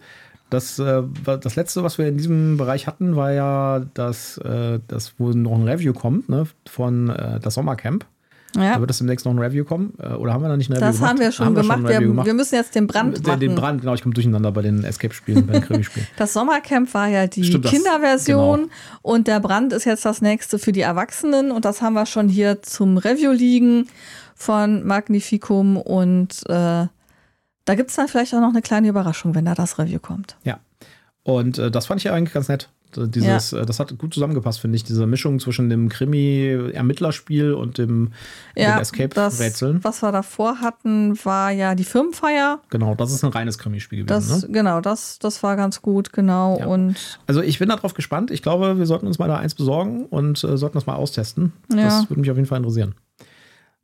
Das, äh, das letzte, was wir in diesem Bereich hatten, war ja das, äh, das wo noch ein Review kommt, ne, von äh, das Sommercamp. Ja, Da wird es demnächst noch ein Review kommen. Äh, oder haben wir noch nicht ein Review das gemacht? haben wir schon Haben gemacht. ein wir, gemacht. wir müssen jetzt den Brand den, machen. den Brand, genau, ich komme durcheinander bei den Escape-Spielen, bei den Krimi-Spielen. Das Sommercamp war ja die das- genau. Kinderversion und der Brand ist jetzt das nächste für die Erwachsenen und das haben wir schon hier zum Review liegen von Magnificum und äh, da gibt es dann vielleicht auch noch eine kleine Überraschung, wenn da das Review kommt. Ja. Und äh, das fand ich ja eigentlich ganz nett. Dieses, äh, Das hat gut zusammengepasst, finde ich. Diese Mischung zwischen dem Krimi-Ermittlerspiel und dem, dem das, Escape-Rätseln. was wir davor hatten, war ja die Firmenfeier. Genau, das ist ein reines Krimi-Spiel gewesen. Das, ne? Genau, das, das war ganz gut, genau. Ja. Und Also ich bin darauf gespannt. Ich glaube, wir sollten uns mal da eins besorgen und äh, sollten das mal austesten. Ja. Das würde mich auf jeden Fall interessieren.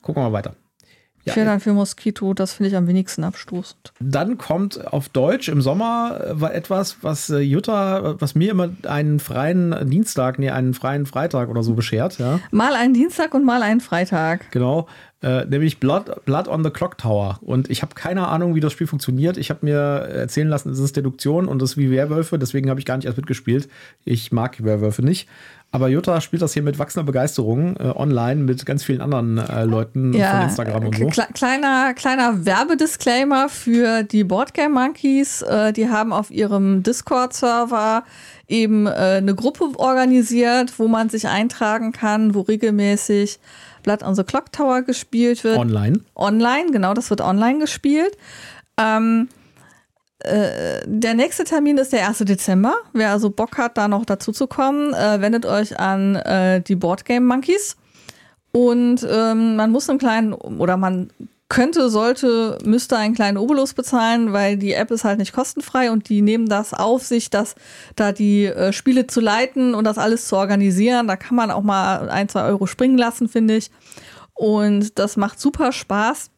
Gucken wir mal weiter. Ich wäre dann für Moskito, das finde ich am wenigsten abstoßend. Dann kommt auf Deutsch im Sommer war etwas, was äh, Jutta, was mir immer einen freien Dienstag, nee, einen freien Freitag oder so beschert, ja. Mal einen Dienstag und mal einen Freitag. Genau. Äh, nämlich Blood, Blood on the Clock Tower. Und ich habe keine Ahnung, wie das Spiel funktioniert. Ich habe mir erzählen lassen, es ist Deduktion und es ist wie Werwölfe, deswegen habe ich gar nicht erst mitgespielt. Ich mag Werwölfe nicht. Aber Jutta spielt das hier mit wachsender Begeisterung äh, online mit ganz vielen anderen äh, Leuten von Instagram und so. kle- Kleiner, kleiner Werbedisclaimer für die Boardgame Monkeys. Äh, die haben auf ihrem Discord-Server eben äh, eine Gruppe organisiert, wo man sich eintragen kann, wo regelmäßig Blood on the Clock Tower gespielt wird. Online. online, genau, das wird online gespielt. Ähm, äh, der nächste Termin ist der 1. Dezember. Wer also Bock hat, da noch dazu zu kommen, äh, wendet euch an äh, die Boardgame Monkeys. Und ähm, man muss einen kleinen, oder man könnte, sollte, müsste einen kleinen Obolus bezahlen, weil die App ist halt nicht kostenfrei und die nehmen das auf sich, dass da die äh, Spiele zu leiten und das alles zu organisieren. Da kann man auch mal ein, zwei Euro springen lassen, finde ich. Und das macht super Spaß.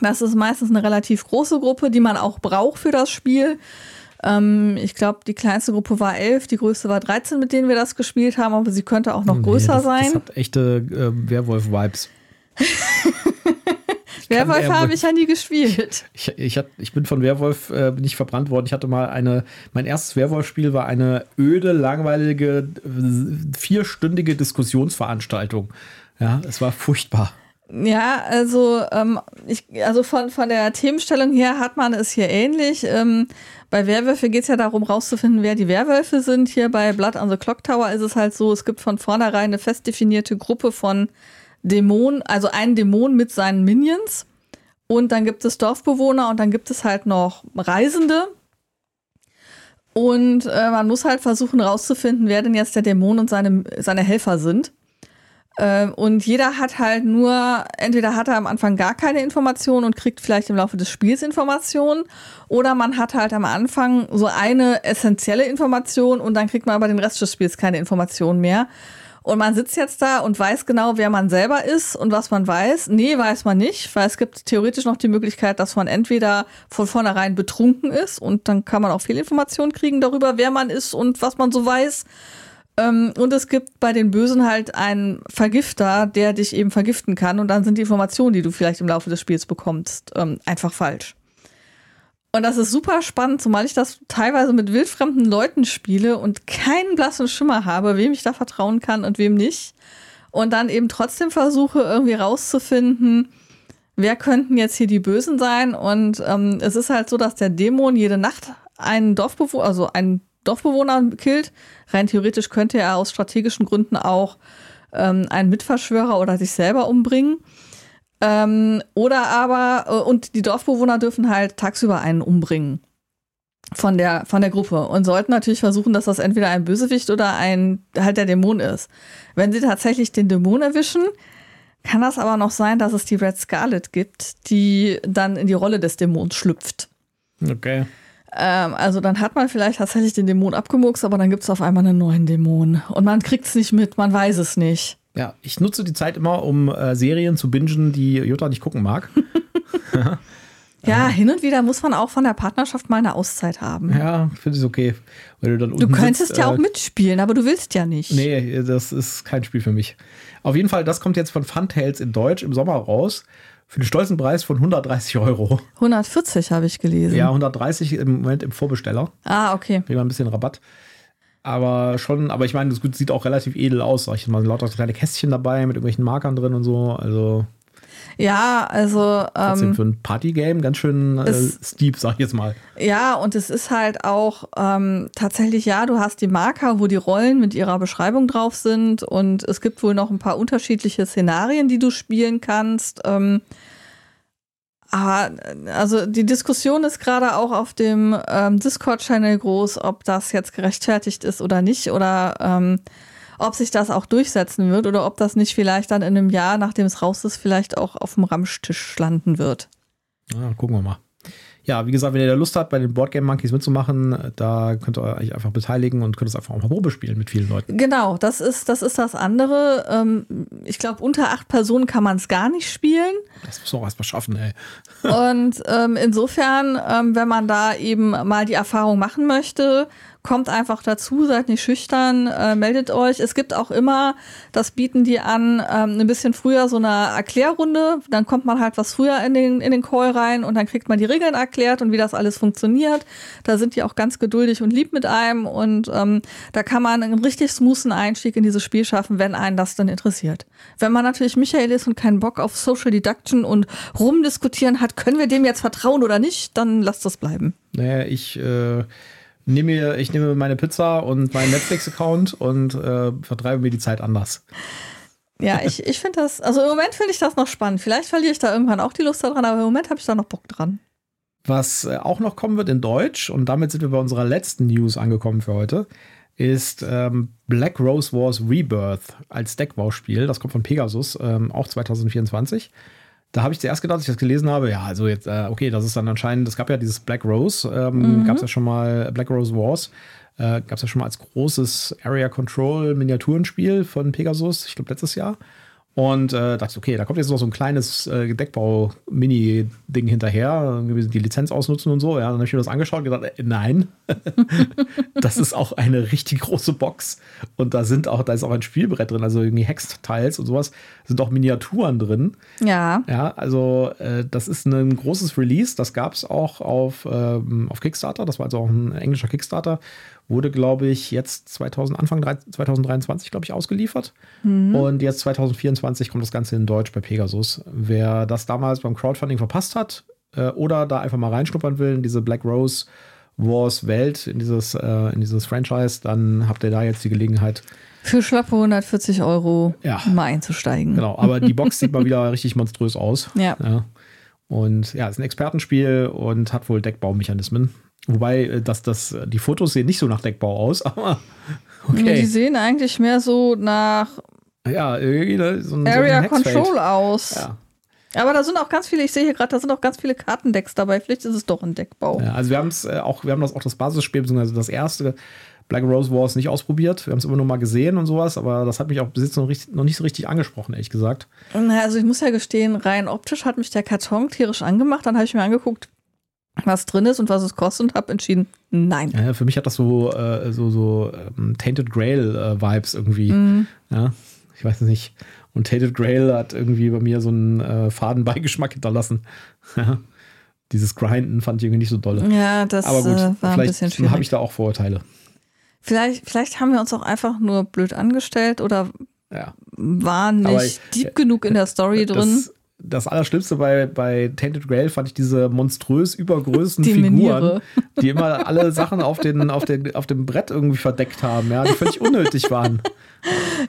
Das ist meistens eine relativ große Gruppe, die man auch braucht für das Spiel. Ähm, ich glaube, die kleinste Gruppe war elf, die größte war 13, mit denen wir das gespielt haben, aber sie könnte auch noch nee, größer das, sein. Das hat echte äh, Werwolf-Vibes. Werwolf habe ich ja nie gespielt. Ich, ich, hat, ich bin von Werwolf äh, nicht verbrannt worden. Ich hatte mal eine, mein erstes Werwolf-Spiel war eine öde, langweilige, vierstündige Diskussionsveranstaltung. Ja, es war furchtbar. Ja, also, ähm, ich, also von, von der Themenstellung her hat man es hier ähnlich. Ähm, bei Werwölfe geht es ja darum, rauszufinden, wer die Werwölfe sind. Hier bei Blood on the Clock Tower ist es halt so, es gibt von vornherein eine fest definierte Gruppe von Dämonen, also einen Dämon mit seinen Minions. Und dann gibt es Dorfbewohner und dann gibt es halt noch Reisende. Und äh, man muss halt versuchen rauszufinden, wer denn jetzt der Dämon und seine, seine Helfer sind. Ähm, und jeder hat halt nur, entweder hat er am Anfang gar keine Informationen und kriegt vielleicht im Laufe des Spiels Informationen, oder man hat halt am Anfang so eine essentielle Information und dann kriegt man aber den Rest des Spiels keine Informationen mehr. Und man sitzt jetzt da und weiß genau, wer man selber ist und was man weiß. Nee, weiß man nicht, weil es gibt theoretisch noch die Möglichkeit, dass man entweder von vornherein betrunken ist und dann kann man auch viel Informationen kriegen darüber, wer man ist und was man so weiß. Ähm, und es gibt bei den Bösen halt einen Vergifter, der dich eben vergiften kann. Und dann sind die Informationen, die du vielleicht im Laufe des Spiels bekommst, ähm, einfach falsch. Und das ist super spannend, zumal ich das teilweise mit wildfremden Leuten spiele und keinen blassen Schimmer habe, wem ich da vertrauen kann und wem nicht. Und dann eben trotzdem versuche, irgendwie rauszufinden, wer könnten jetzt hier die Bösen sein. Und ähm, es ist halt so, dass der Dämon jede Nacht einen Dorfbewohner, also einen Dorfbewohner killt. Rein theoretisch könnte er aus strategischen Gründen auch ähm, einen Mitverschwörer oder sich selber umbringen. Ähm, oder aber, äh, und die Dorfbewohner dürfen halt tagsüber einen umbringen von der, von der Gruppe und sollten natürlich versuchen, dass das entweder ein Bösewicht oder ein, halt der Dämon ist. Wenn sie tatsächlich den Dämon erwischen, kann das aber noch sein, dass es die Red Scarlet gibt, die dann in die Rolle des Dämons schlüpft. Okay. Ähm, also dann hat man vielleicht tatsächlich den Dämon abgemuckst, aber dann gibt es auf einmal einen neuen Dämon. Und man kriegt es nicht mit, man weiß es nicht. Ja, ich nutze die Zeit immer, um äh, Serien zu bingen, die Jutta nicht gucken mag. ja, hin und wieder muss man auch von der Partnerschaft mal eine Auszeit haben. Ja, finde ich okay. Weil du, dann du könntest sitzt, ja äh, auch mitspielen, aber du willst ja nicht. Nee, das ist kein Spiel für mich. Auf jeden Fall, das kommt jetzt von Funtails in Deutsch im Sommer raus. Für den stolzen Preis von 130 Euro. 140 habe ich gelesen. Ja, 130 im Moment im Vorbesteller. Ah, okay. Kriegen wir ein bisschen Rabatt. Aber schon, aber ich meine, das sieht auch relativ edel aus. Sag ich mal, lauter kleine Kästchen dabei mit irgendwelchen Markern drin und so. Also. Ja, also. Ähm, für ein Partygame ganz schön äh, steep, sag ich jetzt mal. Ja, und es ist halt auch ähm, tatsächlich, ja, du hast die Marker, wo die Rollen mit ihrer Beschreibung drauf sind. Und es gibt wohl noch ein paar unterschiedliche Szenarien, die du spielen kannst. Ähm, aber also die Diskussion ist gerade auch auf dem ähm, Discord-Channel groß, ob das jetzt gerechtfertigt ist oder nicht. Oder ähm, ob sich das auch durchsetzen wird oder ob das nicht vielleicht dann in einem Jahr, nachdem es raus ist, vielleicht auch auf dem Ramstisch landen wird. Ja, gucken wir mal. Ja, wie gesagt, wenn ihr da Lust habt, bei den Boardgame Monkeys mitzumachen, da könnt ihr euch einfach beteiligen und könnt es einfach auch mal Probe spielen mit vielen Leuten. Genau, das ist das, ist das andere. Ähm, ich glaube, unter acht Personen kann man es gar nicht spielen. Das muss man auch erstmal schaffen, ey. und ähm, insofern, ähm, wenn man da eben mal die Erfahrung machen möchte, kommt einfach dazu, seid nicht schüchtern, äh, meldet euch. Es gibt auch immer, das bieten die an, ähm, ein bisschen früher so eine Erklärrunde. Dann kommt man halt was früher in den, in den Call rein und dann kriegt man die Regeln erklärt und wie das alles funktioniert. Da sind die auch ganz geduldig und lieb mit einem und ähm, da kann man einen richtig smoothen Einstieg in dieses Spiel schaffen, wenn einen das dann interessiert. Wenn man natürlich Michael ist und keinen Bock auf Social Deduction und rumdiskutieren hat, können wir dem jetzt vertrauen oder nicht, dann lasst das bleiben. Naja, ich äh nehme, ich nehme meine Pizza und meinen Netflix-Account und äh, vertreibe mir die Zeit anders. Ja, ich, ich finde das, also im Moment finde ich das noch spannend. Vielleicht verliere ich da irgendwann auch die Lust daran, aber im Moment habe ich da noch Bock dran. Was äh, auch noch kommen wird in Deutsch, und damit sind wir bei unserer letzten News angekommen für heute, ist ähm, Black Rose Wars Rebirth als Deckbauspiel. Das kommt von Pegasus, ähm, auch 2024. Da habe ich zuerst gedacht, als ich das gelesen habe, ja, also jetzt, äh, okay, das ist dann anscheinend, es gab ja dieses Black Rose, ähm, mhm. gab es ja schon mal, Black Rose Wars, äh, gab es ja schon mal als großes Area Control Miniaturenspiel von Pegasus, ich glaube letztes Jahr. Und äh, dachte, okay, da kommt jetzt noch so ein kleines äh, Deckbau-Mini-Ding hinterher, die Lizenz ausnutzen und so. Ja, dann habe ich mir das angeschaut und gedacht, äh, nein, das ist auch eine richtig große Box. Und da sind auch, da ist auch ein Spielbrett drin, also irgendwie Hex-Tiles und sowas, sind auch Miniaturen drin. Ja. Ja, also äh, das ist ein großes Release. Das gab es auch auf, ähm, auf Kickstarter. Das war also auch ein englischer Kickstarter wurde, glaube ich, jetzt 2000, Anfang 2023, glaube ich, ausgeliefert. Mhm. Und jetzt 2024 kommt das Ganze in Deutsch bei Pegasus. Wer das damals beim Crowdfunding verpasst hat äh, oder da einfach mal reinschnuppern will in diese Black Rose Wars Welt, in dieses, äh, in dieses Franchise, dann habt ihr da jetzt die Gelegenheit. Für schlappe 140 Euro ja. mal einzusteigen. Genau, aber die Box sieht mal wieder richtig monströs aus. Ja. ja. Und ja, ist ein Expertenspiel und hat wohl Deckbaumechanismen. Wobei, äh, dass das, die Fotos sehen nicht so nach Deckbau aus, aber okay. Die sehen eigentlich mehr so nach ja, irgendwie ne, so ein, Area so Control aus. Ja. Aber da sind auch ganz viele, ich sehe hier gerade, da sind auch ganz viele Kartendecks dabei. Vielleicht ist es doch ein Deckbau. Ja, also wir haben es äh, auch, wir haben das auch das Basisspiel, beziehungsweise das erste Black Rose Wars nicht ausprobiert. Wir haben es immer nur mal gesehen und sowas, aber das hat mich auch bis jetzt noch, richtig, noch nicht so richtig angesprochen, ehrlich gesagt. Also ich muss ja gestehen, rein optisch hat mich der Karton tierisch angemacht. Dann habe ich mir angeguckt, was drin ist und was es kostet und habe entschieden, nein. Ja, für mich hat das so, äh, so, so ähm, Tainted Grail-Vibes äh, irgendwie. Mhm. Ja, ich weiß nicht. Und Tainted Grail hat irgendwie bei mir so einen äh, faden Beigeschmack hinterlassen. Dieses Grinden fand ich irgendwie nicht so dolle. Ja, das Aber gut, äh, war ein bisschen schwierig. habe ich da auch Vorurteile. Vielleicht, vielleicht haben wir uns auch einfach nur blöd angestellt oder ja. waren nicht ich, deep genug in der Story drin. Das, Allerschlimmste bei, bei Tainted Grail fand ich diese monströs übergrößten die Figuren, Meniere. die immer alle Sachen auf, den, auf, den, auf dem Brett irgendwie verdeckt haben, ja, die völlig unnötig waren.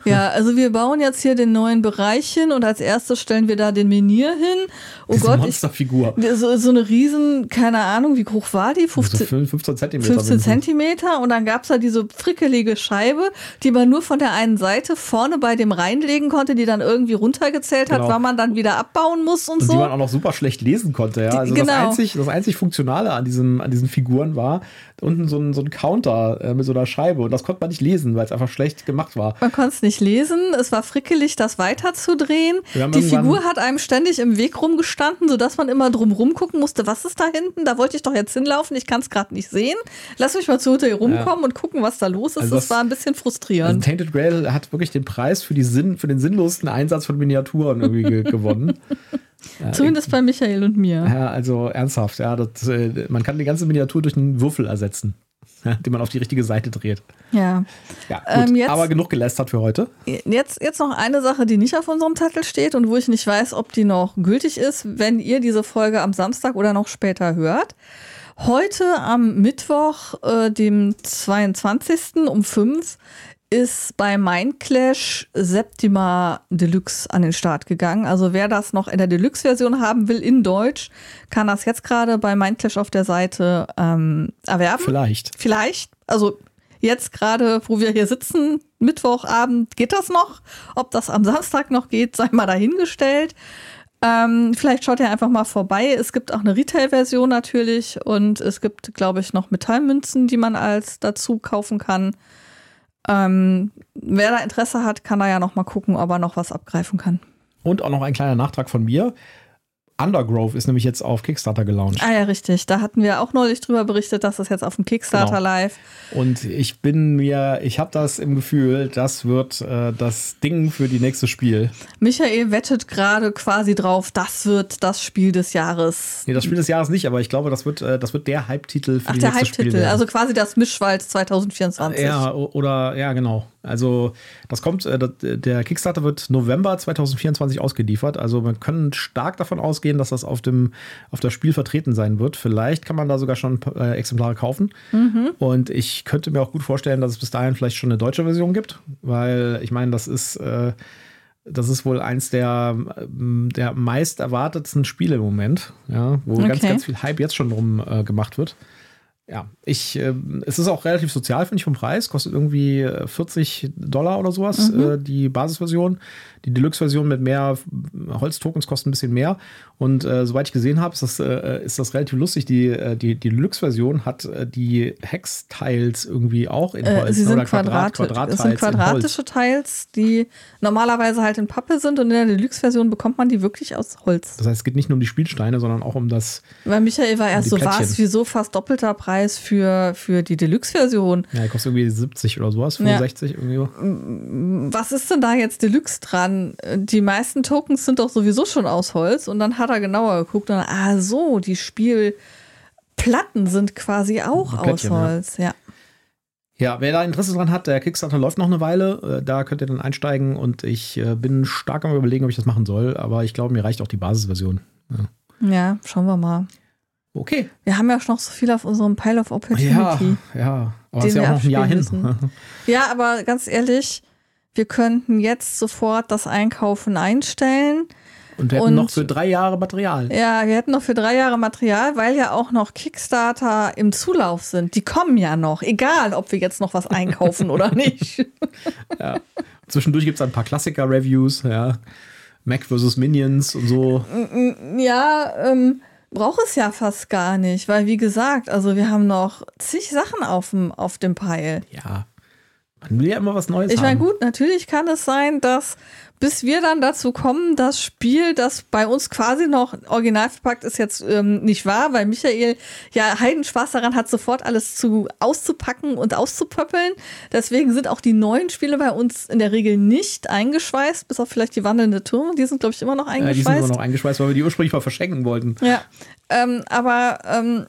Ja, also wir bauen jetzt hier den neuen Bereich hin und als erstes stellen wir da den Menir hin. Oh Diese Gott. Monsterfigur. Ich, so, so eine riesen, keine Ahnung, wie hoch war die? 15, 15 Zentimeter. 15 Zentimeter und dann gab es da diese frickelige Scheibe, die man nur von der einen Seite vorne bei dem reinlegen konnte, die dann irgendwie runtergezählt hat, genau. weil man dann wieder abbauen muss und, und so. Die man auch noch super schlecht lesen konnte, ja. Also genau. das, einzig, das einzig Funktionale an, diesem, an diesen Figuren war, unten so ein, so ein Counter äh, mit so einer Scheibe und das konnte man nicht lesen, weil es einfach schlecht gemacht war. Man konnte es nicht lesen, es war frickelig, das weiterzudrehen. Die Figur hat einem ständig im Weg rumgestanden, sodass man immer drumrum gucken musste, was ist da hinten? Da wollte ich doch jetzt hinlaufen, ich kann es gerade nicht sehen. Lass mich mal zu ihr rumkommen ja. und gucken, was da los ist. Also das, das, war ein bisschen frustrierend. Also Tainted Grail hat wirklich den Preis für, die Sinn, für den sinnlosen Einsatz von Miniaturen irgendwie gewonnen. Zumindest bei Michael und mir. Ja, also ernsthaft, ja, das, äh, man kann die ganze Miniatur durch einen Würfel ersetzen die man auf die richtige Seite dreht. Ja. ja gut, ähm, jetzt, aber genug gelästert für heute. Jetzt, jetzt noch eine Sache, die nicht auf unserem Zettel steht und wo ich nicht weiß, ob die noch gültig ist, wenn ihr diese Folge am Samstag oder noch später hört. Heute am Mittwoch, äh, dem 22. um 5 ist bei Mindclash Septima Deluxe an den Start gegangen. Also wer das noch in der Deluxe-Version haben will in Deutsch, kann das jetzt gerade bei Mindclash auf der Seite ähm, erwerben. Vielleicht. Vielleicht. Also jetzt gerade, wo wir hier sitzen, Mittwochabend, geht das noch? Ob das am Samstag noch geht, sei mal dahingestellt. Ähm, vielleicht schaut ihr einfach mal vorbei. Es gibt auch eine Retail-Version natürlich und es gibt, glaube ich, noch Metallmünzen, die man als dazu kaufen kann. Ähm, wer da Interesse hat, kann da ja noch mal gucken, ob er noch was abgreifen kann. Und auch noch ein kleiner Nachtrag von mir. Undergrove ist nämlich jetzt auf Kickstarter gelauncht. Ah ja, richtig. Da hatten wir auch neulich drüber berichtet, dass das jetzt auf dem Kickstarter genau. live. Und ich bin mir, ich habe das im Gefühl, das wird äh, das Ding für die nächste Spiel. Michael wettet gerade quasi drauf, das wird das Spiel des Jahres. Nee, das Spiel des Jahres nicht, aber ich glaube, das wird, äh, das wird der Hype-Titel für Ach, die nächste Spiel. Ach, der Hype-Titel, also quasi das Mischwald 2024. Ja, oder, ja, genau. Also das kommt, äh, der Kickstarter wird November 2024 ausgeliefert. Also man kann stark davon ausgehen, dass das auf dem auf das Spiel vertreten sein wird. Vielleicht kann man da sogar schon äh, Exemplare kaufen. Mhm. Und ich könnte mir auch gut vorstellen, dass es bis dahin vielleicht schon eine deutsche Version gibt, weil ich meine, das ist äh, Das ist wohl eins der, ähm, der meist erwartetsten Spiele im Moment, ja, wo Okay. ganz, ganz viel Hype jetzt schon drum äh, gemacht wird. Ja, ich, äh, es ist auch relativ sozial, finde ich, vom Preis. Kostet irgendwie äh, 40 Dollar oder sowas, Mhm. äh, die Basisversion. Die Deluxe-Version mit mehr äh, Holztokens kostet ein bisschen mehr. Und äh, soweit ich gesehen habe, ist das, äh, ist das relativ lustig. Die, äh, die, die Deluxe-Version hat äh, die Hex-Tiles irgendwie auch in Äh, Holz. sie sind oder Quadrat. Quadrat es sind quadratische Teils, die normalerweise halt in Pappe sind und in der Deluxe-Version bekommt man die wirklich aus Holz. Das heißt, es geht nicht nur um die Spielsteine, sondern auch um das Weil Michael war erst die so, Plättchen. was, wieso fast doppelter Preis für, für die Deluxe-Version? Ja, kostet irgendwie 70 oder sowas, 65 irgendwie. Was ist denn da jetzt Deluxe dran? Die meisten Tokens sind doch sowieso schon aus Holz und dann hat er genauer geguckt und ah so, die Spielplatten sind quasi auch aus Plättchen, ja. Holz, ja. Ja, wer da Interesse dran hat, der Kickstarter läuft noch eine Weile. Äh, Da könnt ihr dann einsteigen und ich äh, bin stark am überlegen, ob ich das machen soll, aber ich glaube, mir reicht auch die Basisversion. Ja. Ja, schauen wir mal. Okay. Wir haben ja noch so viel auf unserem Pile of Ja, Opportunity. ja. Aber Den ist ja auch noch ein Jahr hin. Ja, aber ganz ehrlich, wir könnten jetzt sofort das Einkaufen einstellen. Und wir hätten Und- noch für drei Jahre Material. Ja, wir hätten noch für drei Jahre Material, weil ja auch noch Kickstarter im Zulauf sind. Die kommen ja noch, egal ob wir jetzt noch was einkaufen oder nicht. Ja. Zwischendurch gibt es ein paar Klassiker-Reviews, ja. Mac vs. Minions und so. Ja, ähm, braucht es ja fast gar nicht, weil wie gesagt, also wir haben noch zig Sachen auf dem, auf dem Pile. Ja. Man will ja immer was Neues Ich meine, gut, natürlich kann es sein, dass bis wir dann dazu kommen, das Spiel, das bei uns quasi noch original verpackt ist, jetzt ähm, nicht wahr, weil Michael ja Heidenspaß daran hat, sofort alles zu auszupacken und auszupöppeln. Deswegen sind auch die neuen Spiele bei uns in der Regel nicht eingeschweißt, bis auf vielleicht die wandelnde Turm. Die sind, glaube ich, immer noch Ja, die sind eingeschweißt. immer noch eingeschweißt, weil wir die ursprünglich mal verschenken wollten. Ja, ähm, aber ähm,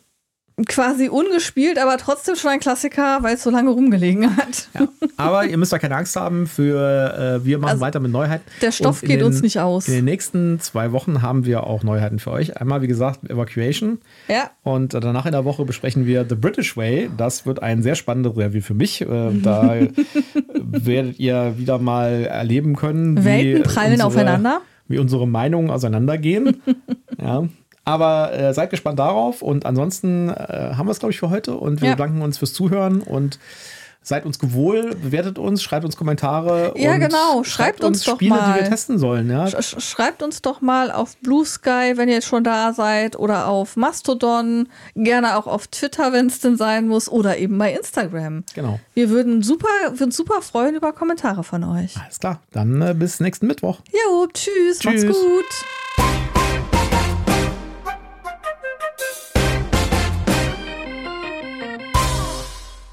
quasi ungespielt, aber trotzdem schon ein Klassiker, weil es so lange rumgelegen hat. Ja. Aber ihr müsst da keine Angst haben für, äh, wir machen Also, weiter mit Neuheiten. Der Stoff geht den, uns nicht aus. In den nächsten zwei Wochen haben wir auch Neuheiten für euch. Einmal, wie gesagt, Evacuation. Ja. Und danach in der Woche besprechen wir The British Way. Das wird ein sehr spannendes Review für mich. Äh, Da werdet ihr wieder mal erleben können, wie Welten prallen unsere, aufeinander. wie unsere Meinungen auseinandergehen. ja. Aber äh, seid gespannt darauf. Und ansonsten äh, haben wir es, glaube ich, für heute. Und wir Ja. bedanken uns fürs Zuhören und seid uns gewohl, bewertet uns, schreibt uns Kommentare. Ja, und genau. Schreibt uns doch Spiele, die mal. wir testen sollen. Ja. Sch- schreibt uns doch mal auf Blue Sky, wenn ihr jetzt schon da seid, oder auf Mastodon, gerne auch auf Twitter, wenn es denn sein muss, oder eben bei Instagram. Genau. Wir würden super, würden super freuen über Kommentare von euch. Alles klar. Dann äh, bis nächsten Mittwoch. Jo, tschüss, Tschüss. macht's gut.